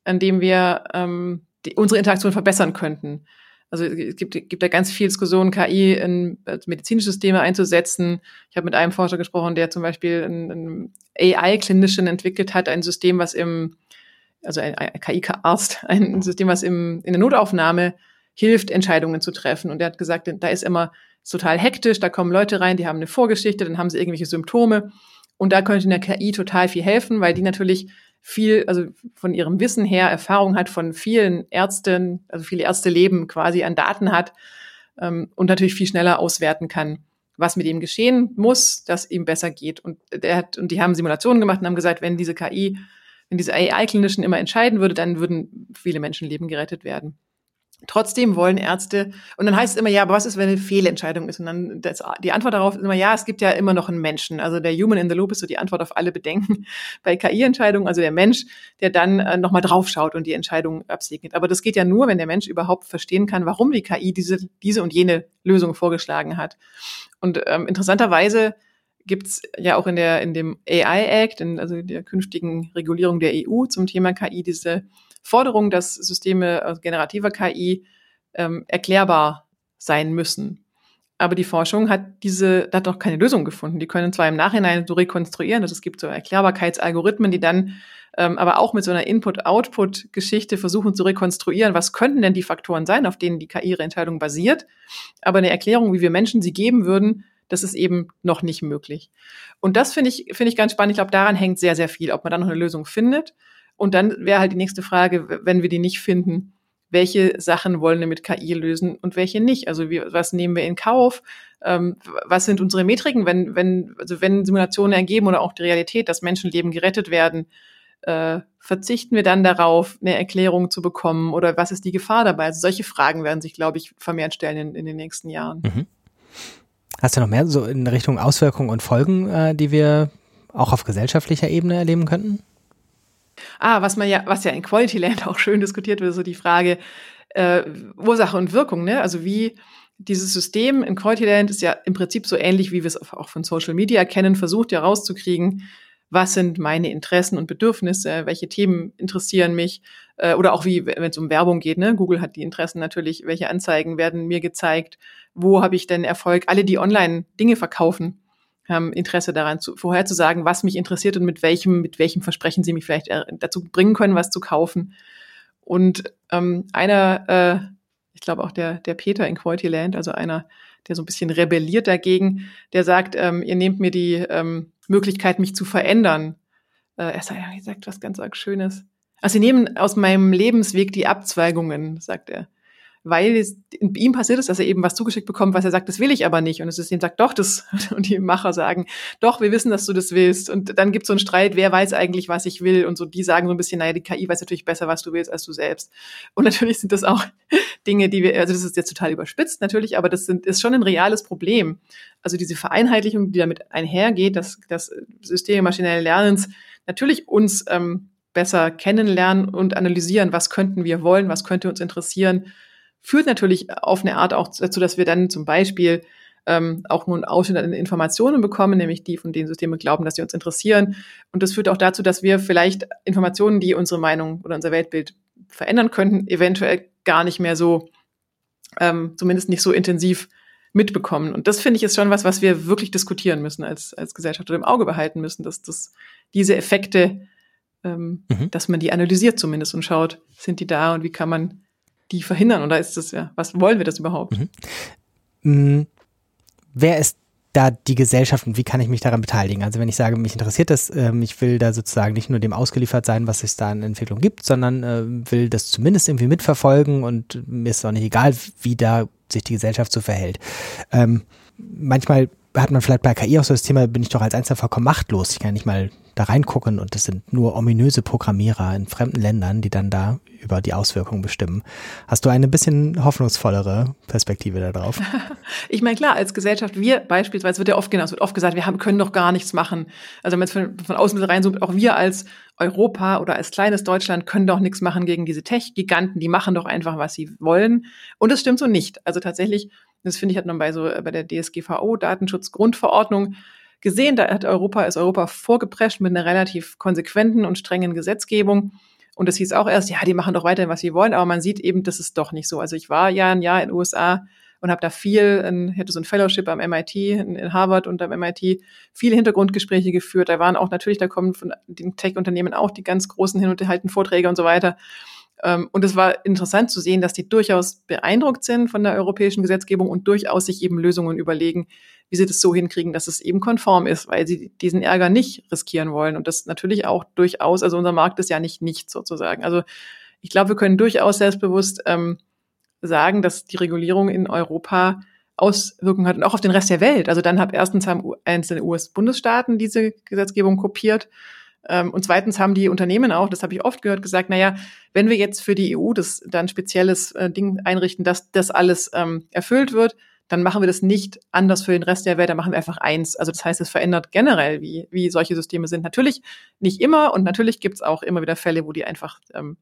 an dem wir ähm, die, unsere Interaktion verbessern könnten. Also es gibt, gibt da ganz viel Diskussion, KI in medizinische Systeme einzusetzen. Ich habe mit einem Forscher gesprochen, der zum Beispiel ein, ein AI-Clinician entwickelt hat, ein System, was im, also ein, ein KI-Arzt, *laughs* ein System, was im, in der Notaufnahme hilft, Entscheidungen zu treffen. Und er hat gesagt, da ist immer total hektisch, da kommen Leute rein, die haben eine Vorgeschichte, dann haben sie irgendwelche Symptome. Und da könnte in der KI total viel helfen, weil die natürlich viel, also von ihrem Wissen her Erfahrung hat von vielen Ärzten, also viele Ärzte leben quasi an Daten hat ähm, und natürlich viel schneller auswerten kann, was mit ihm geschehen muss, dass ihm besser geht. Und der hat, und die haben Simulationen gemacht und haben gesagt, wenn diese KI, wenn diese AI-Klinischen immer entscheiden würde, dann würden viele Menschenleben gerettet werden. Trotzdem wollen Ärzte, und dann heißt es immer, ja, aber was ist, wenn eine Fehlentscheidung ist? Und dann das, die Antwort darauf ist immer, ja, es gibt ja immer noch einen Menschen. Also der Human in the Loop ist so die Antwort auf alle Bedenken *laughs* bei KI-Entscheidungen, also der Mensch, der dann äh, nochmal draufschaut und die Entscheidung absegnet. Aber das geht ja nur, wenn der Mensch überhaupt verstehen kann, warum die KI diese, diese und jene Lösung vorgeschlagen hat. Und ähm, interessanterweise gibt's ja auch in der in dem AI Act, in, also der künftigen Regulierung der EU zum Thema KI, diese Forderung, dass Systeme also generativer KI ähm, erklärbar sein müssen. Aber die Forschung hat diese, hat noch keine Lösung gefunden. Die können zwar im Nachhinein so rekonstruieren, also es gibt so Erklärbarkeitsalgorithmen, die dann ähm, aber auch mit so einer Input-Output-Geschichte versuchen zu rekonstruieren, was könnten denn die Faktoren sein, auf denen die KI ihre Entscheidung basiert. Aber eine Erklärung, wie wir Menschen sie geben würden, das ist eben noch nicht möglich. Und das finde ich, finde ich ganz spannend. Ich glaube, daran hängt sehr, sehr viel, ob man da noch eine Lösung findet. Und dann wäre halt die nächste Frage, wenn wir die nicht finden, welche Sachen wollen wir mit KI lösen und welche nicht? Also wie, was nehmen wir in Kauf? Ähm, was sind unsere Metriken, wenn, wenn, also wenn Simulationen ergeben oder auch die Realität, dass Menschenleben gerettet werden, äh, verzichten wir dann darauf, eine Erklärung zu bekommen oder was ist die Gefahr dabei? Also solche Fragen werden sich, glaube ich, vermehrt stellen in, in den nächsten Jahren. Mhm. Hast du noch mehr so in Richtung Auswirkungen und Folgen, äh, die wir auch auf gesellschaftlicher Ebene erleben könnten? Ah, was man ja, was ja in Quality Land *laughs* auch schön diskutiert wird, so die Frage äh, Ursache und Wirkung, ne? Also wie dieses System in Quality Land ist ja im Prinzip so ähnlich, wie wir es auch von Social Media kennen, versucht ja rauszukriegen, was sind meine Interessen und Bedürfnisse, welche Themen interessieren mich äh, oder auch wie, wenn es um Werbung geht, ne? Google hat die Interessen natürlich, welche Anzeigen werden mir gezeigt, wo habe ich denn Erfolg, alle, die online Dinge verkaufen, haben Interesse daran, zu, vorherzusagen, was mich interessiert und mit welchem, mit welchem Versprechen sie mich vielleicht äh, dazu bringen können, was zu kaufen. Und ähm, einer, äh, ich glaube auch der, der Peter in Quality Land, also einer, der so ein bisschen rebelliert dagegen, der sagt, ähm, ihr nehmt mir die ähm, Möglichkeit, mich zu verändern. Äh, er sagt, er sagt was ganz arg Schönes. Also sie nehmen aus meinem Lebensweg die Abzweigungen, sagt er. Weil es ihm passiert ist, dass er eben was zugeschickt bekommt, was er sagt, das will ich aber nicht. Und das System sagt, doch, das, *laughs* und die Macher sagen, doch, wir wissen, dass du das willst. Und dann gibt es so einen Streit, wer weiß eigentlich, was ich will. Und so, die sagen so ein bisschen, naja, die KI weiß natürlich besser, was du willst, als du selbst. Und natürlich sind das auch *laughs* Dinge, die wir, also das ist jetzt total überspitzt natürlich, aber das sind, ist schon ein reales Problem. Also diese Vereinheitlichung, die damit einhergeht, dass das Systeme maschinellen Lernens natürlich uns ähm, besser kennenlernen und analysieren, was könnten wir wollen, was könnte uns interessieren, führt natürlich auf eine Art auch dazu, dass wir dann zum Beispiel ähm, auch nur einen Ausschnitt an Informationen bekommen, nämlich die, von denen Systeme glauben, dass sie uns interessieren. Und das führt auch dazu, dass wir vielleicht Informationen, die unsere Meinung oder unser Weltbild verändern könnten, eventuell gar nicht mehr so, ähm, zumindest nicht so intensiv mitbekommen. Und das finde ich ist schon was, was wir wirklich diskutieren müssen als, als Gesellschaft oder im Auge behalten müssen, dass das, diese Effekte ähm, mhm. dass man die analysiert zumindest und schaut, sind die da und wie kann man die verhindern? Oder ist das ja, was wollen wir das überhaupt? Mhm. Mhm. Wer ist da die Gesellschaft und wie kann ich mich daran beteiligen? Also wenn ich sage, mich interessiert das, ähm, ich will da sozusagen nicht nur dem ausgeliefert sein, was es da in Entwicklung gibt, sondern äh, will das zumindest irgendwie mitverfolgen und mir ist auch nicht egal, wie da sich die Gesellschaft so verhält. Ähm, manchmal hat man vielleicht bei KI auch so das Thema, bin ich doch als Einzelner vollkommen machtlos. Ich kann nicht mal da reingucken und es sind nur ominöse Programmierer in fremden Ländern, die dann da über die Auswirkungen bestimmen. Hast du eine bisschen hoffnungsvollere Perspektive darauf? *laughs* ich meine, klar, als Gesellschaft, wir beispielsweise, wird ja oft, genau, wird oft gesagt, wir haben, können doch gar nichts machen. Also wenn man jetzt von, von außen reinzoomt, auch wir als Europa oder als kleines Deutschland können doch nichts machen gegen diese Tech-Giganten, die machen doch einfach, was sie wollen. Und das stimmt so nicht. Also tatsächlich, das finde ich, hat man bei so, bei der DSGVO, Datenschutzgrundverordnung, gesehen. Da hat Europa, ist Europa vorgeprescht mit einer relativ konsequenten und strengen Gesetzgebung. Und es hieß auch erst, ja, die machen doch weiterhin, was sie wollen, aber man sieht eben, das ist doch nicht so. Also ich war ja ein Jahr in den USA und habe da viel, hatte so ein Fellowship am MIT, in, Harvard und am MIT, viele Hintergrundgespräche geführt. Da waren auch natürlich, da kommen von den Tech-Unternehmen auch die ganz großen hin und halten Vorträge und so weiter. Ähm, und es war interessant zu sehen, dass die durchaus beeindruckt sind von der europäischen Gesetzgebung und durchaus sich eben Lösungen überlegen, wie sie das so hinkriegen, dass es eben konform ist, weil sie diesen Ärger nicht riskieren wollen. Und das natürlich auch durchaus, also unser Markt ist ja nicht nichts sozusagen. Also ich glaube, wir können durchaus selbstbewusst ähm, sagen, dass die Regulierung in Europa Auswirkungen hat und auch auf den Rest der Welt. Also dann habe erstens haben einzelne US-Bundesstaaten diese Gesetzgebung kopiert und zweitens haben die Unternehmen auch, das habe ich oft gehört, gesagt, naja, wenn wir jetzt für die EU das dann spezielles äh, Ding einrichten, dass das alles ähm, erfüllt wird, dann machen wir das nicht anders für den Rest der Welt, dann machen wir einfach eins. Also das heißt, es verändert generell, wie, wie solche Systeme sind. Natürlich nicht immer und natürlich gibt es auch immer wieder Fälle, wo die einfach ähm,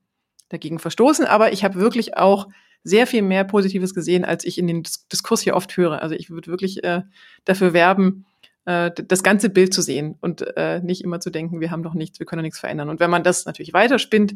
dagegen verstoßen, aber ich habe wirklich auch sehr viel mehr Positives gesehen, als ich in den Diskurs hier oft höre. Also ich würde wirklich äh, dafür werben, äh, das ganze Bild zu sehen und äh, nicht immer zu denken, wir haben doch nichts, wir können doch nichts verändern. Und wenn man das natürlich weiterspinnt,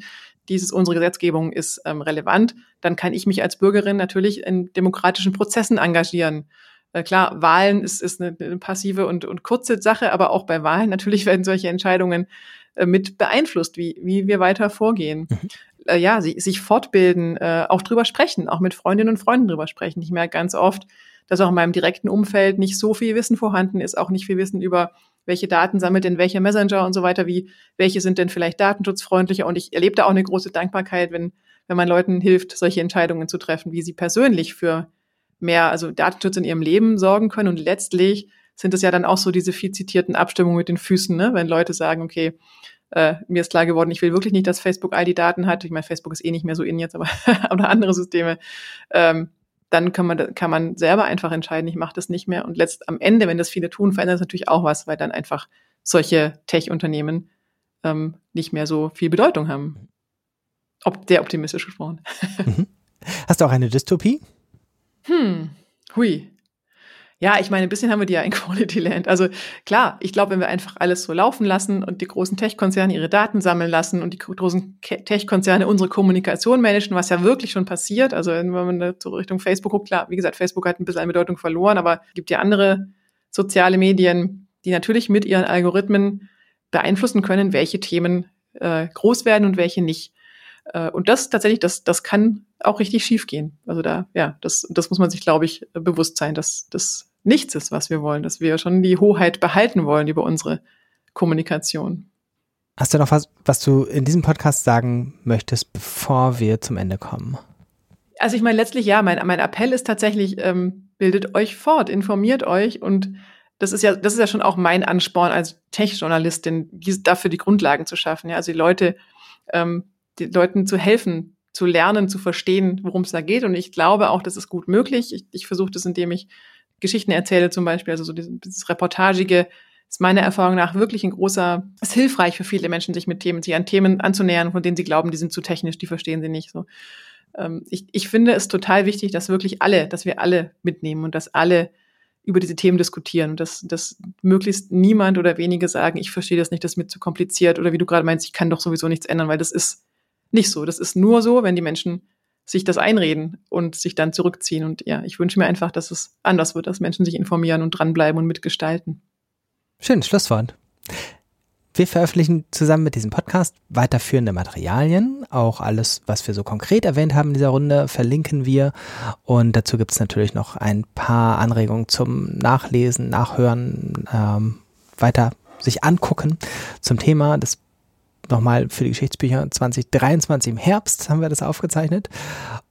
dieses unsere Gesetzgebung ist ähm, relevant, dann kann ich mich als Bürgerin natürlich in demokratischen Prozessen engagieren. Äh, klar, Wahlen ist, ist eine, eine passive und, und kurze Sache, aber auch bei Wahlen *laughs* natürlich werden solche Entscheidungen äh, mit beeinflusst, wie, wie wir weiter vorgehen. Mhm. Äh, ja, sie, sich fortbilden, äh, auch drüber sprechen, auch mit Freundinnen und Freunden drüber sprechen. Ich merke ganz oft, dass auch in meinem direkten Umfeld nicht so viel Wissen vorhanden ist, auch nicht viel Wissen über welche Daten sammelt denn welcher Messenger und so weiter, wie welche sind denn vielleicht datenschutzfreundlicher. Und ich erlebe da auch eine große Dankbarkeit, wenn, wenn man Leuten hilft, solche Entscheidungen zu treffen, wie sie persönlich für mehr, also Datenschutz in ihrem Leben sorgen können. Und letztlich sind es ja dann auch so diese viel zitierten Abstimmungen mit den Füßen, ne? wenn Leute sagen, okay, äh, mir ist klar geworden, ich will wirklich nicht, dass Facebook all die Daten hat. Ich meine, Facebook ist eh nicht mehr so in jetzt, aber *laughs* oder andere Systeme. Ähm, dann kann man, kann man selber einfach entscheiden, ich mache das nicht mehr. Und letzt am Ende, wenn das viele tun, verändert es natürlich auch was, weil dann einfach solche Tech-Unternehmen ähm, nicht mehr so viel Bedeutung haben. Ob, sehr optimistisch gesprochen. Mhm. Hast du auch eine Dystopie? Hm, hui. Ja, ich meine, ein bisschen haben wir die ja in *laughs* Quality Land. Also klar, ich glaube, wenn wir einfach alles so laufen lassen und die großen Tech-Konzerne ihre Daten sammeln lassen und die großen Tech-Konzerne unsere Kommunikation managen, was ja wirklich schon passiert. Also wenn man da so Richtung Facebook guckt, klar, wie gesagt, Facebook hat ein bisschen an Bedeutung verloren, aber gibt ja andere soziale Medien, die natürlich mit ihren Algorithmen beeinflussen können, welche Themen äh, groß werden und welche nicht. Äh, und das tatsächlich, das, das kann auch richtig schief gehen. Also da, ja, das, das muss man sich, glaube ich, bewusst sein, dass das nichts ist, was wir wollen, dass wir schon die Hoheit behalten wollen über unsere Kommunikation. Hast du noch was, was du in diesem Podcast sagen möchtest, bevor wir zum Ende kommen? Also ich meine, letztlich ja, mein, mein Appell ist tatsächlich, ähm, bildet euch fort, informiert euch und das ist ja, das ist ja schon auch mein Ansporn als Tech-Journalistin, dafür die Grundlagen zu schaffen. Ja, also die Leute, ähm, die Leuten zu helfen, zu lernen, zu verstehen, worum es da geht. Und ich glaube auch, das ist gut möglich. Ich, ich versuche das, indem ich Geschichten erzähle zum Beispiel, also so dieses, dieses Reportagige, ist meiner Erfahrung nach wirklich ein großer, ist hilfreich für viele Menschen, sich mit Themen, sich an Themen anzunähern, von denen sie glauben, die sind zu technisch, die verstehen sie nicht so. Ähm, ich, ich finde es total wichtig, dass wirklich alle, dass wir alle mitnehmen und dass alle über diese Themen diskutieren und dass, dass möglichst niemand oder wenige sagen, ich verstehe das nicht, das ist mir zu kompliziert oder wie du gerade meinst, ich kann doch sowieso nichts ändern, weil das ist nicht so. Das ist nur so, wenn die Menschen sich das einreden und sich dann zurückziehen. Und ja, ich wünsche mir einfach, dass es anders wird, dass Menschen sich informieren und dranbleiben und mitgestalten. Schön, Schlusswort. Wir veröffentlichen zusammen mit diesem Podcast weiterführende Materialien. Auch alles, was wir so konkret erwähnt haben in dieser Runde, verlinken wir. Und dazu gibt es natürlich noch ein paar Anregungen zum Nachlesen, Nachhören, ähm, weiter sich angucken zum Thema. Das nochmal für die Geschichtsbücher 2023 im Herbst haben wir das aufgezeichnet.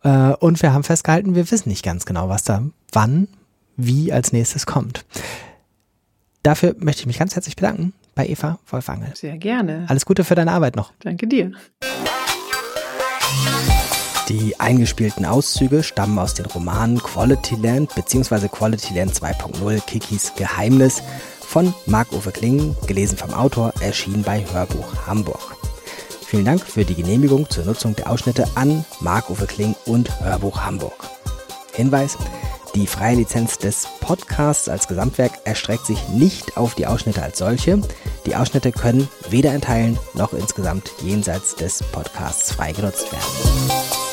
Äh, und wir haben festgehalten, wir wissen nicht ganz genau, was da wann, wie als nächstes kommt. Dafür möchte ich mich ganz herzlich bedanken bei Eva Wolfangel. Sehr gerne. Alles Gute für deine Arbeit noch. Danke dir. Die eingespielten Auszüge stammen aus den Romanen Quality Land bzw. Quality Land 2.0 Kikis Geheimnis von Marc-Uwe Kling, gelesen vom Autor, erschienen bei Hörbuch Hamburg. Vielen Dank für die Genehmigung zur Nutzung der Ausschnitte an Marc-Uwe Kling und Hörbuch Hamburg. Hinweis, die freie Lizenz des Podcasts als Gesamtwerk erstreckt sich nicht auf die Ausschnitte als solche. Die Ausschnitte können weder in Teilen noch insgesamt jenseits des Podcasts frei genutzt werden.